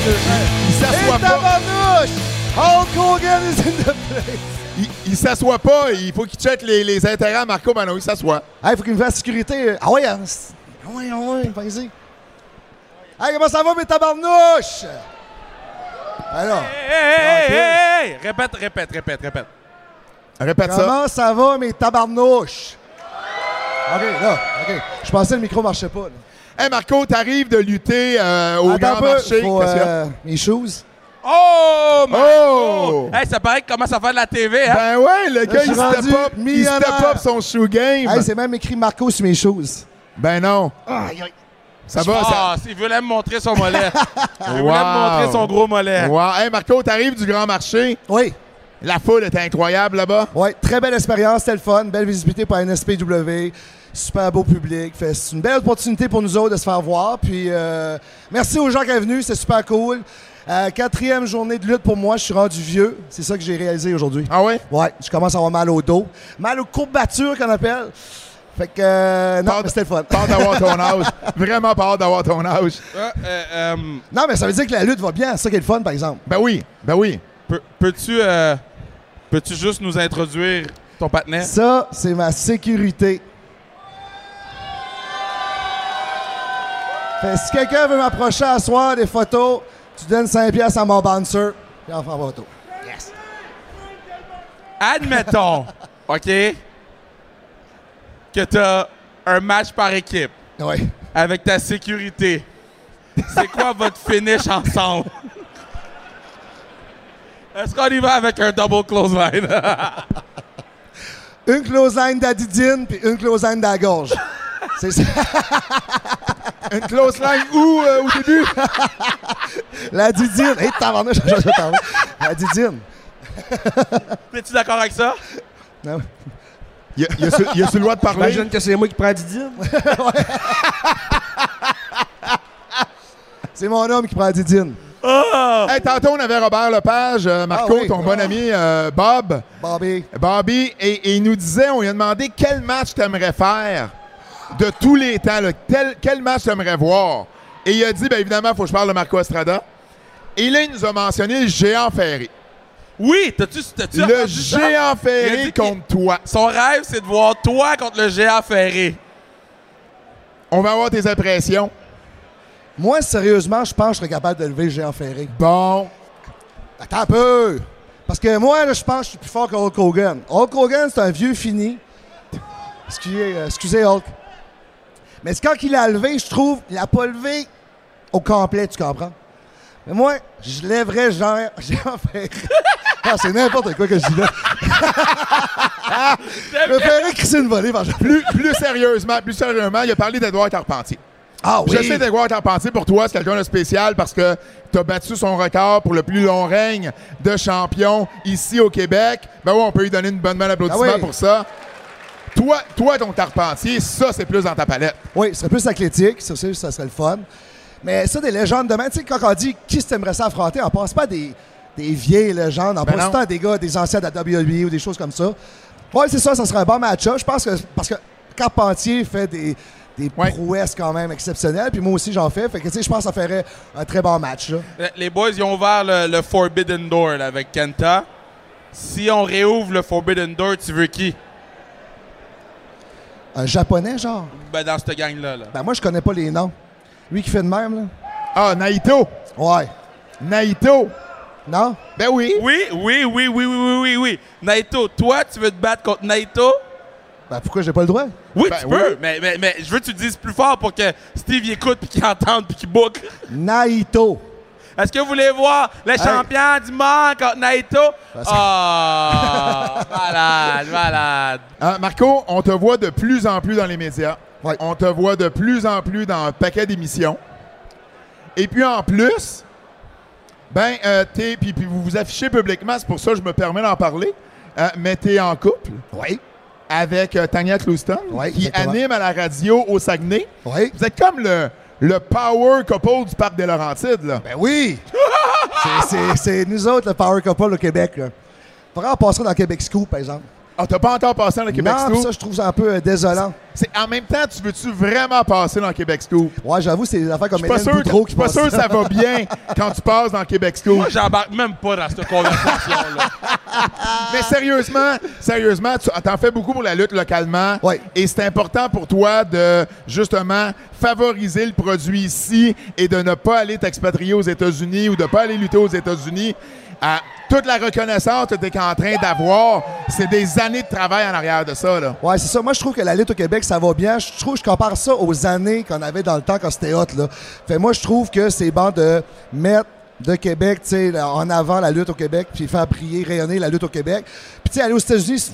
Il s'assoit pas. Hulk Hogan is in the place! Il, il s'assoit pas. Il faut qu'il check les, les intérêts à Marco. Ben non, il s'assoit. Hey, faut qu'il me fasse sécurité. Ah ouais, hein? Ah ouais, ah ouais, vas-y. Hey, comment ça va, mes tabarnouches? Alors, Hey, hey, hey, hey, hey! Répète, répète, répète, répète. Répète ça. comment ça va, mes tabarnouches? OK, là, OK. Je pensais que le micro marchait pas, là. Hey Marco, t'arrives de lutter euh, au Attends grand peu, marché. faut, euh, mes shoes. Oh, Oh! God! Hey, ça paraît qu'il commence à faire de la TV, hein? Ben ouais, le gars, je il step up, il step up son shoe game. Hey, c'est même écrit Marco sur mes shoes. ben non. Ça va, ça... Ah, [laughs] il voulait me montrer son mollet. il voulait Wow. me montrer son gros mollet. Wow. Hey Marco, t'arrives du grand marché? Oui, La foule est incroyable là-bas. oui, très belle expérience, c'était le fun, belle visibilité pour la NSPW, super beau public. Fait, c'est une belle opportunité pour nous autres de se faire voir. Puis euh, merci aux gens qui sont venus, c'est super cool. Euh, quatrième journée de lutte pour moi, je suis rendu vieux. C'est ça que j'ai réalisé aujourd'hui. Ah ouais? Ouais, je commence à avoir mal au dos. Mal aux courbatures qu'on appelle. Fait que euh, non, c'était le fun. Pas hâte d'avoir ton [laughs] âge. Vraiment pas hâte d'avoir ton âge. Euh, euh, euh, Non, mais ça veut dire que la lutte va bien, c'est ça qui est le fun, par exemple. Ben oui, ben oui. peux- Peux-tu euh, peux-tu juste nous introduire ton partenaire? Ça, c'est ma sécurité. Fait, si quelqu'un veut m'approcher à soir des photos, tu donnes 5 piastres à mon bouncer, puis on fait photo. Admettons, [laughs] OK, que t'as un match par équipe Oui. avec ta sécurité. C'est quoi [laughs] votre finish ensemble? Est-ce qu'on y va avec un double close line? [laughs] Une clothesline d'Adidine, puis une clothesline de la gorge. c'est ça. Une close line où euh, au début? [laughs] La Didine. Hé, tabarnouche, [laughs] je vais parler. La Didine. [laughs] Es-tu d'accord avec ça? Non. Il y a, le droit de parler. Imagine que c'est moi qui prends Didier. C'est mon homme qui prend la Didine. Hey, tantôt, on avait Robert Lepage, euh, Marco, Ah oui. ton bon ami euh, Bob. Bobby. Bobby, et, et il nous disait, on lui a demandé quel match t'aimerais faire de tous les temps. là. Tel- quel match t'aimerais voir? Et il a dit, bien évidemment, il faut que je parle de Marco Estrada. Et là, il nous a mentionné le géant ferré. Oui, t'as-tu t'as-tu Le entendu ça? géant Il a ferré dit qu'il- contre toi. Son rêve, c'est de voir toi contre le géant ferré. On va avoir tes impressions. Moi, sérieusement, je pense que je serais capable de lever le géant ferré. Bon. Attends un peu. Parce que moi, là, je pense que je suis plus fort que Hulk Hogan. Hulk Hogan, c'est un vieux fini. Excusez, euh, excusez Hulk. Mais c'est quand il l'a levé, je trouve, il l'a pas levé au complet, tu comprends? Mais moi, je lèverais [laughs] ferré. Ah, c'est n'importe quoi que je dis là. [laughs] je me ferais crisser une volée par Plus, plus sérieusement, plus sérieusement, il a parlé d'Edouard Carpentier. Ah oui! Je sais d'Edouard Carpentier, pour toi, c'est quelqu'un de spécial parce que tu as battu son record pour le plus long règne de champion ici au Québec. Ben oui, on peut lui donner une bonne main d'applaudissement Ah oui. pour ça. Toi, toi, ton Carpentier, ça, c'est plus dans ta palette. Oui, ce serait plus athlétique, ça, ça serait le fun. Mais ça, des légendes demain, tu sais, quand on dit qui t'aimerais ça affronter, on pense pas à des, des vieilles légendes, on Ben pense temps à des gars, des anciens de la WWE ou des choses comme ça. Oui, c'est ça, ça serait un bon match-up. Je pense que, parce que Carpentier fait des, des Ouais. prouesses quand même exceptionnelles, puis moi aussi j'en fais. Fait que, tu sais, je pense que ça ferait un très bon match, là. Les boys, ils ont ouvert le, le Forbidden Door là, avec Kenta. Si on réouvre le Forbidden Door, tu veux qui? Un japonais, genre? Ben, dans cette gang-là. Là. Ben, moi, je connais pas les noms. Lui qui fait de même, là? Ah, Naito. Ouais. Naito. Non? Ben oui. Oui, oui, oui, oui, oui, oui, oui, oui. Naito, toi, tu veux te battre contre Naito? Ben, pourquoi j'ai pas le droit? Oui, Ben tu oui. peux, mais, mais, mais je veux que tu le dises plus fort pour que Steve y écoute, puis qu'il entende, puis qu'il book. Naito. Est-ce que vous voulez voir le champion du monde contre Naito? Parce Oh, [laughs] malade, malade. Ah, Marco, on te voit de plus en plus dans les médias. Ouais. On te voit de plus en plus dans un paquet d'émissions. Et puis en plus, ben, euh, t'es, puis, puis vous vous affichez publiquement, c'est pour ça que je me permets d'en parler, euh, mais t'es en couple Oui. avec euh, Tanya Clouston, Ouais, qui exactement. anime à la radio au Saguenay. Oui. Vous êtes comme le, le power couple du parc des Laurentides, là. Ben oui! [laughs] C'est- nous autres, le Power Couple au Québec. Là. Faudrait en passer dans Québec Scoop, par exemple. Ah, t'as pas encore passé dans le Québec non, Scoop? ça, je trouve ça un peu euh, désolant. C'est, en même temps, tu veux-tu vraiment passer dans le Québec Scoop? Ouais, j'avoue, c'est des affaires comme Hélène sûr, Boudreau je qui suis pas sûr que ça va [laughs] bien quand tu passes dans le Québec Scoop. Moi, j'embarque même pas dans cette conversation-là. [laughs] Mais sérieusement, sérieusement, tu t'en fais beaucoup pour la lutte localement. Ouais. Et c'est important pour toi de justement favoriser le produit ici et de ne pas aller t'expatrier aux États-Unis ou de ne pas aller lutter aux États-Unis. Euh, toute la reconnaissance que tu es en train d'avoir, c'est des années de travail en arrière de ça. Ouais, c'est ça. Moi, je trouve que la lutte au Québec, ça va bien. Je trouve, je compare ça aux années qu'on avait dans le temps quand c'était hot, là. Moi, je trouve que c'est bon de mettre de Québec, tu sais, en avant la lutte au Québec, puis faire prier, rayonner la lutte au Québec. Puis, tu sais, aller aux États-Unis,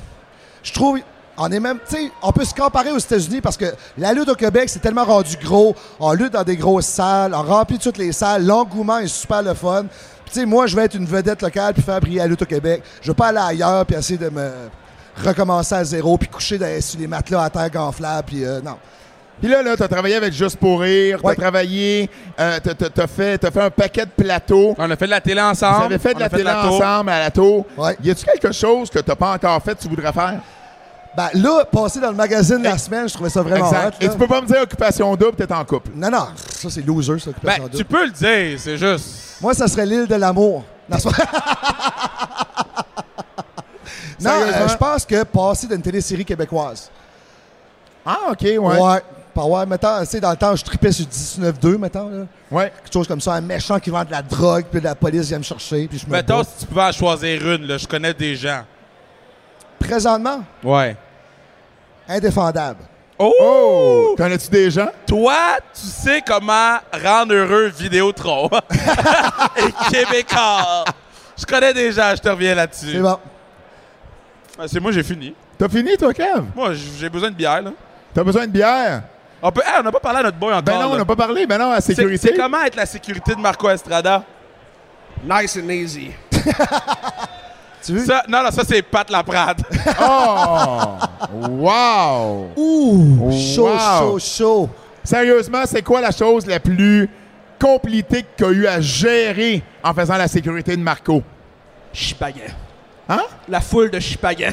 je trouve, on est même, tu on peut se comparer aux États-Unis parce que la lutte au Québec, c'est tellement rendu gros. On lutte dans des grosses salles, on remplit toutes les salles. L'engouement est super le fun. Puis, tu sais, moi, je vais être une vedette locale puis faire briller la lutte au Québec. Je veux pas aller ailleurs puis essayer de me recommencer à zéro puis coucher dans- sur les matelas à terre gonflable puis euh, non. Puis là, là tu as travaillé avec Juste pour rire, tu Ouais. as travaillé, euh, t'as- t'as t'as fait, t'as fait un paquet de plateaux. On a fait de la télé ensemble. Vous avez fait de On la télé ensemble à la tour. Ouais. Y a-tu quelque chose que tu pas encore fait que tu voudrais faire? Ben là, passer dans le magazine la semaine, je trouvais ça vraiment exact. hot, Et tu peux pas me dire occupation double, t'es en couple. Non, non, ça c'est loser, ça, Ben, occupation tu double. peux le dire, c'est juste. Moi, ça serait l'île de l'amour. Non, c'est pas- [laughs] Non, Sérieusement? euh, je pense que passer d'une télésérie québécoise. Ah, OK, Ouais. ouais. Ouais, mettons, tu sais, dans le temps, je tripais sur 19-2, mettons, là. Ouais. Quelque chose comme ça, un méchant qui vend de la drogue, puis la police vient me chercher, puis je me Mettons, bats. si tu pouvais en choisir une, là, je connais des gens. Présentement, Ouais. indéfendable. Oh! Connais-tu des gens? Toi, tu sais comment rendre heureux Vidéotron. [laughs] Et Québécois. Je connais des gens, je te reviens là-dessus. C'est bon. Ah, C'est moi, j'ai fini. T'as fini, toi, Kev? Moi, j'ai besoin de bière, là. T'as besoin de bière? On peut... Hey, on n'a pas parlé à notre boy encore. Ben non, on n'a pas parlé. Ben non, à C'est- sécurité. C'est comment être la sécurité de Marco Estrada? Nice and easy. [laughs] Tu veux? Ça, non, non, ça, c'est Pat Laprade. [laughs] Oh! wow! Ouh, chaud, Wow. chaud, chaud. Sérieusement, c'est quoi la chose la plus compliquée que tu as eu à gérer en faisant la sécurité de Marco? Chipagan. Hein? La foule de Chipagan.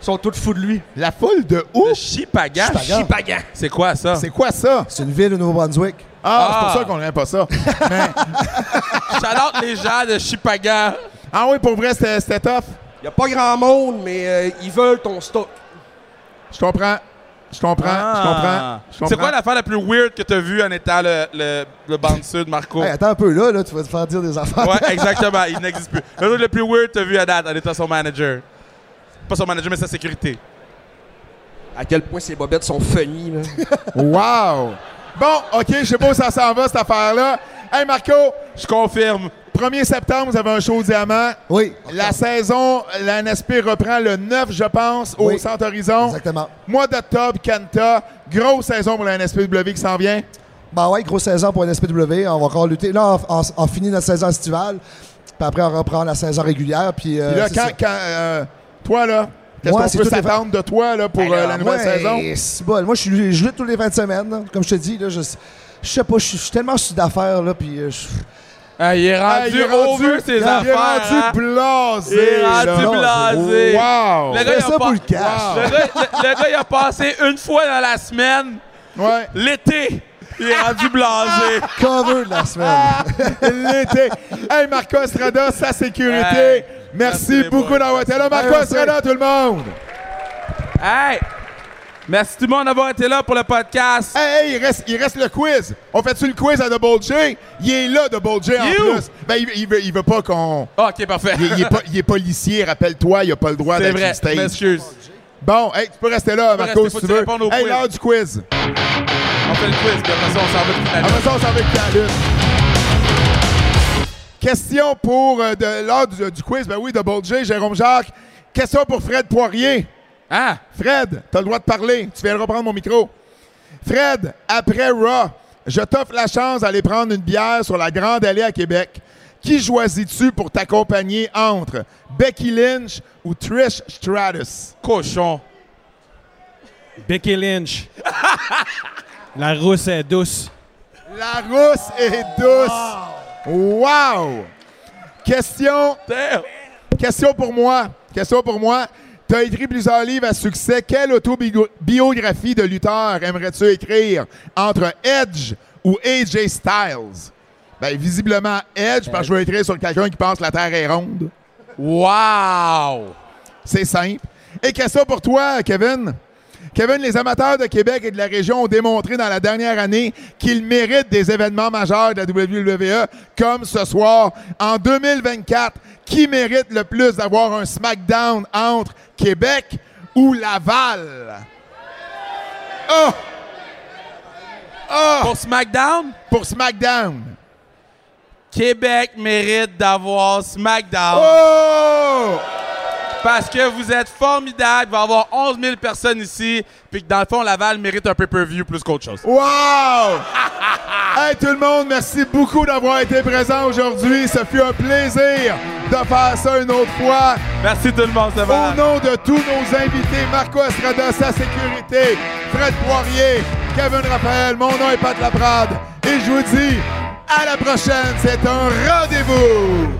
Ils sont tous fous de lui. La foule de où? Le Chipagan. Chipagan. C'est quoi, ça? C'est quoi ça? C'est une ville au Nouveau-Brunswick. Ah, c'est Ah. pour ça qu'on n'aime pas ça. [laughs] Mais, les gens de Chipagan. Ah oui, pour vrai, c'était tough. Il n'y a pas grand monde, mais euh, ils veulent ton stock. Je comprends. Je comprends. Ah. Je comprends. Je comprends. C'est quoi l'affaire la plus weird que t'as vue en étant le, le, le bouncer de Marco? Hey, attends un peu, là, là, tu vas te faire dire des affaires. Ouais, [laughs] exactement. Il n'existe plus. Le truc le plus weird que t'as vu à date en étant son manager. Pas son manager, mais sa sécurité. À quel point ces bobettes sont funny, là. [laughs] Wow! Bon, OK, je sais pas où ça s'en va, cette affaire-là. Hey, Marco, Je confirme. 1er septembre, vous avez un show diamant. Oui, La saison, la NSP reprend le 9, je pense, au Oui. Centre Horizon. exactement. Mois d'octobre, Canta. Grosse saison pour la NSPW qui s'en vient. Ben ouais, grosse saison pour NSPW. On va encore lutter. Là, on, on- on finit notre saison estivale. Puis après, on reprend la saison régulière. Puis, euh, Puis là, quand, quand, euh, toi, là, qu'est-ce qu'on peut s'attendre de toi là, pour Ben euh, la nouvelle moi, saison? eh, c'est bon. Moi, je je lutte tous les fins de semaine. là. Comme je te dis, là, je, je sais pas, je suis je suis tellement sous d'affaires. Là, puis, je- Ah, il est rendu Ah, il est over ses il est affaires. rendu hein? blasé. Il est rendu là. blasé. Wow! Le gars, il a ça pour le cash. Wow. Le gars, le- le gars, il a passé une fois dans la semaine, Ouais. l'été. Il est rendu blasé. Cover de la semaine. [laughs] L'été. Hey, Marco Estrada, sa sécurité. Hey, merci, beaucoup d'avoir été là. Marco. Estrada, tout le monde. Hey! Merci tout le monde d'avoir été là pour le podcast. Hey, hey, il reste, il reste le quiz. On fait-tu le quiz à Double J? Il est là, Double J, en plus. Ben, il, il veut, il veut pas qu'on... OK, parfait. Il, il est pas- il est policier, rappelle-toi, il a pas le droit C'est d'être vrai, sur stage. m'excuse. Bon, hey, tu peux rester là, Marco, si tu veux. Hey, quiz. l'heure du quiz. On fait le quiz, puis après ça, on s'en va tout Après ça, on s'en va la lutte. Question pour euh, de, l'heure du, du quiz. Ben oui, Double J, Jérôme Jacques. Question pour Fred Poirier. Ah! Fred, t'as le droit de parler. Tu viens reprendre mon micro. Fred, après Raw, je t'offre la chance d'aller prendre une bière sur la Grande Allée à Québec. Qui choisis-tu pour t'accompagner entre Becky Lynch ou Trish Stratus? Cochon. Becky Lynch. [laughs] La rousse est douce. La rousse est douce. Wow! Question, Damn. question pour moi. Question pour moi. Tu as écrit plusieurs livres à succès. Quelle autobiographie de lutteur aimerais-tu écrire entre Edge ou AJ Styles? Ben, visiblement Edge, parce que je veux écrire sur quelqu'un qui pense que la Terre est ronde. Wow! C'est simple. Et question pour toi, Kevin? Kevin, les amateurs de Québec et de la région ont démontré dans la dernière année qu'ils méritent des événements majeurs de la WWE, comme ce soir. En 2024, qui mérite le plus d'avoir un SmackDown entre Québec ou Laval? Oh! Oh! Pour SmackDown, Pour SmackDown. Québec mérite d'avoir SmackDown. Oh! Parce que vous êtes formidables. Il va y avoir 11 000 personnes ici. Puis que dans le fond, Laval mérite un pay-per-view plus qu'autre chose. Wow! [laughs] hey tout le monde, merci beaucoup d'avoir été présent aujourd'hui. Ce fut un plaisir de faire ça une autre fois. Merci tout le monde, ça Au va. nom de tous nos invités, Marco Estrada, sa sécurité, Fred Poirier, Kevin Raphaël, mon nom est Pat Laprade. Et je vous dis à la prochaine, c'est un rendez-vous!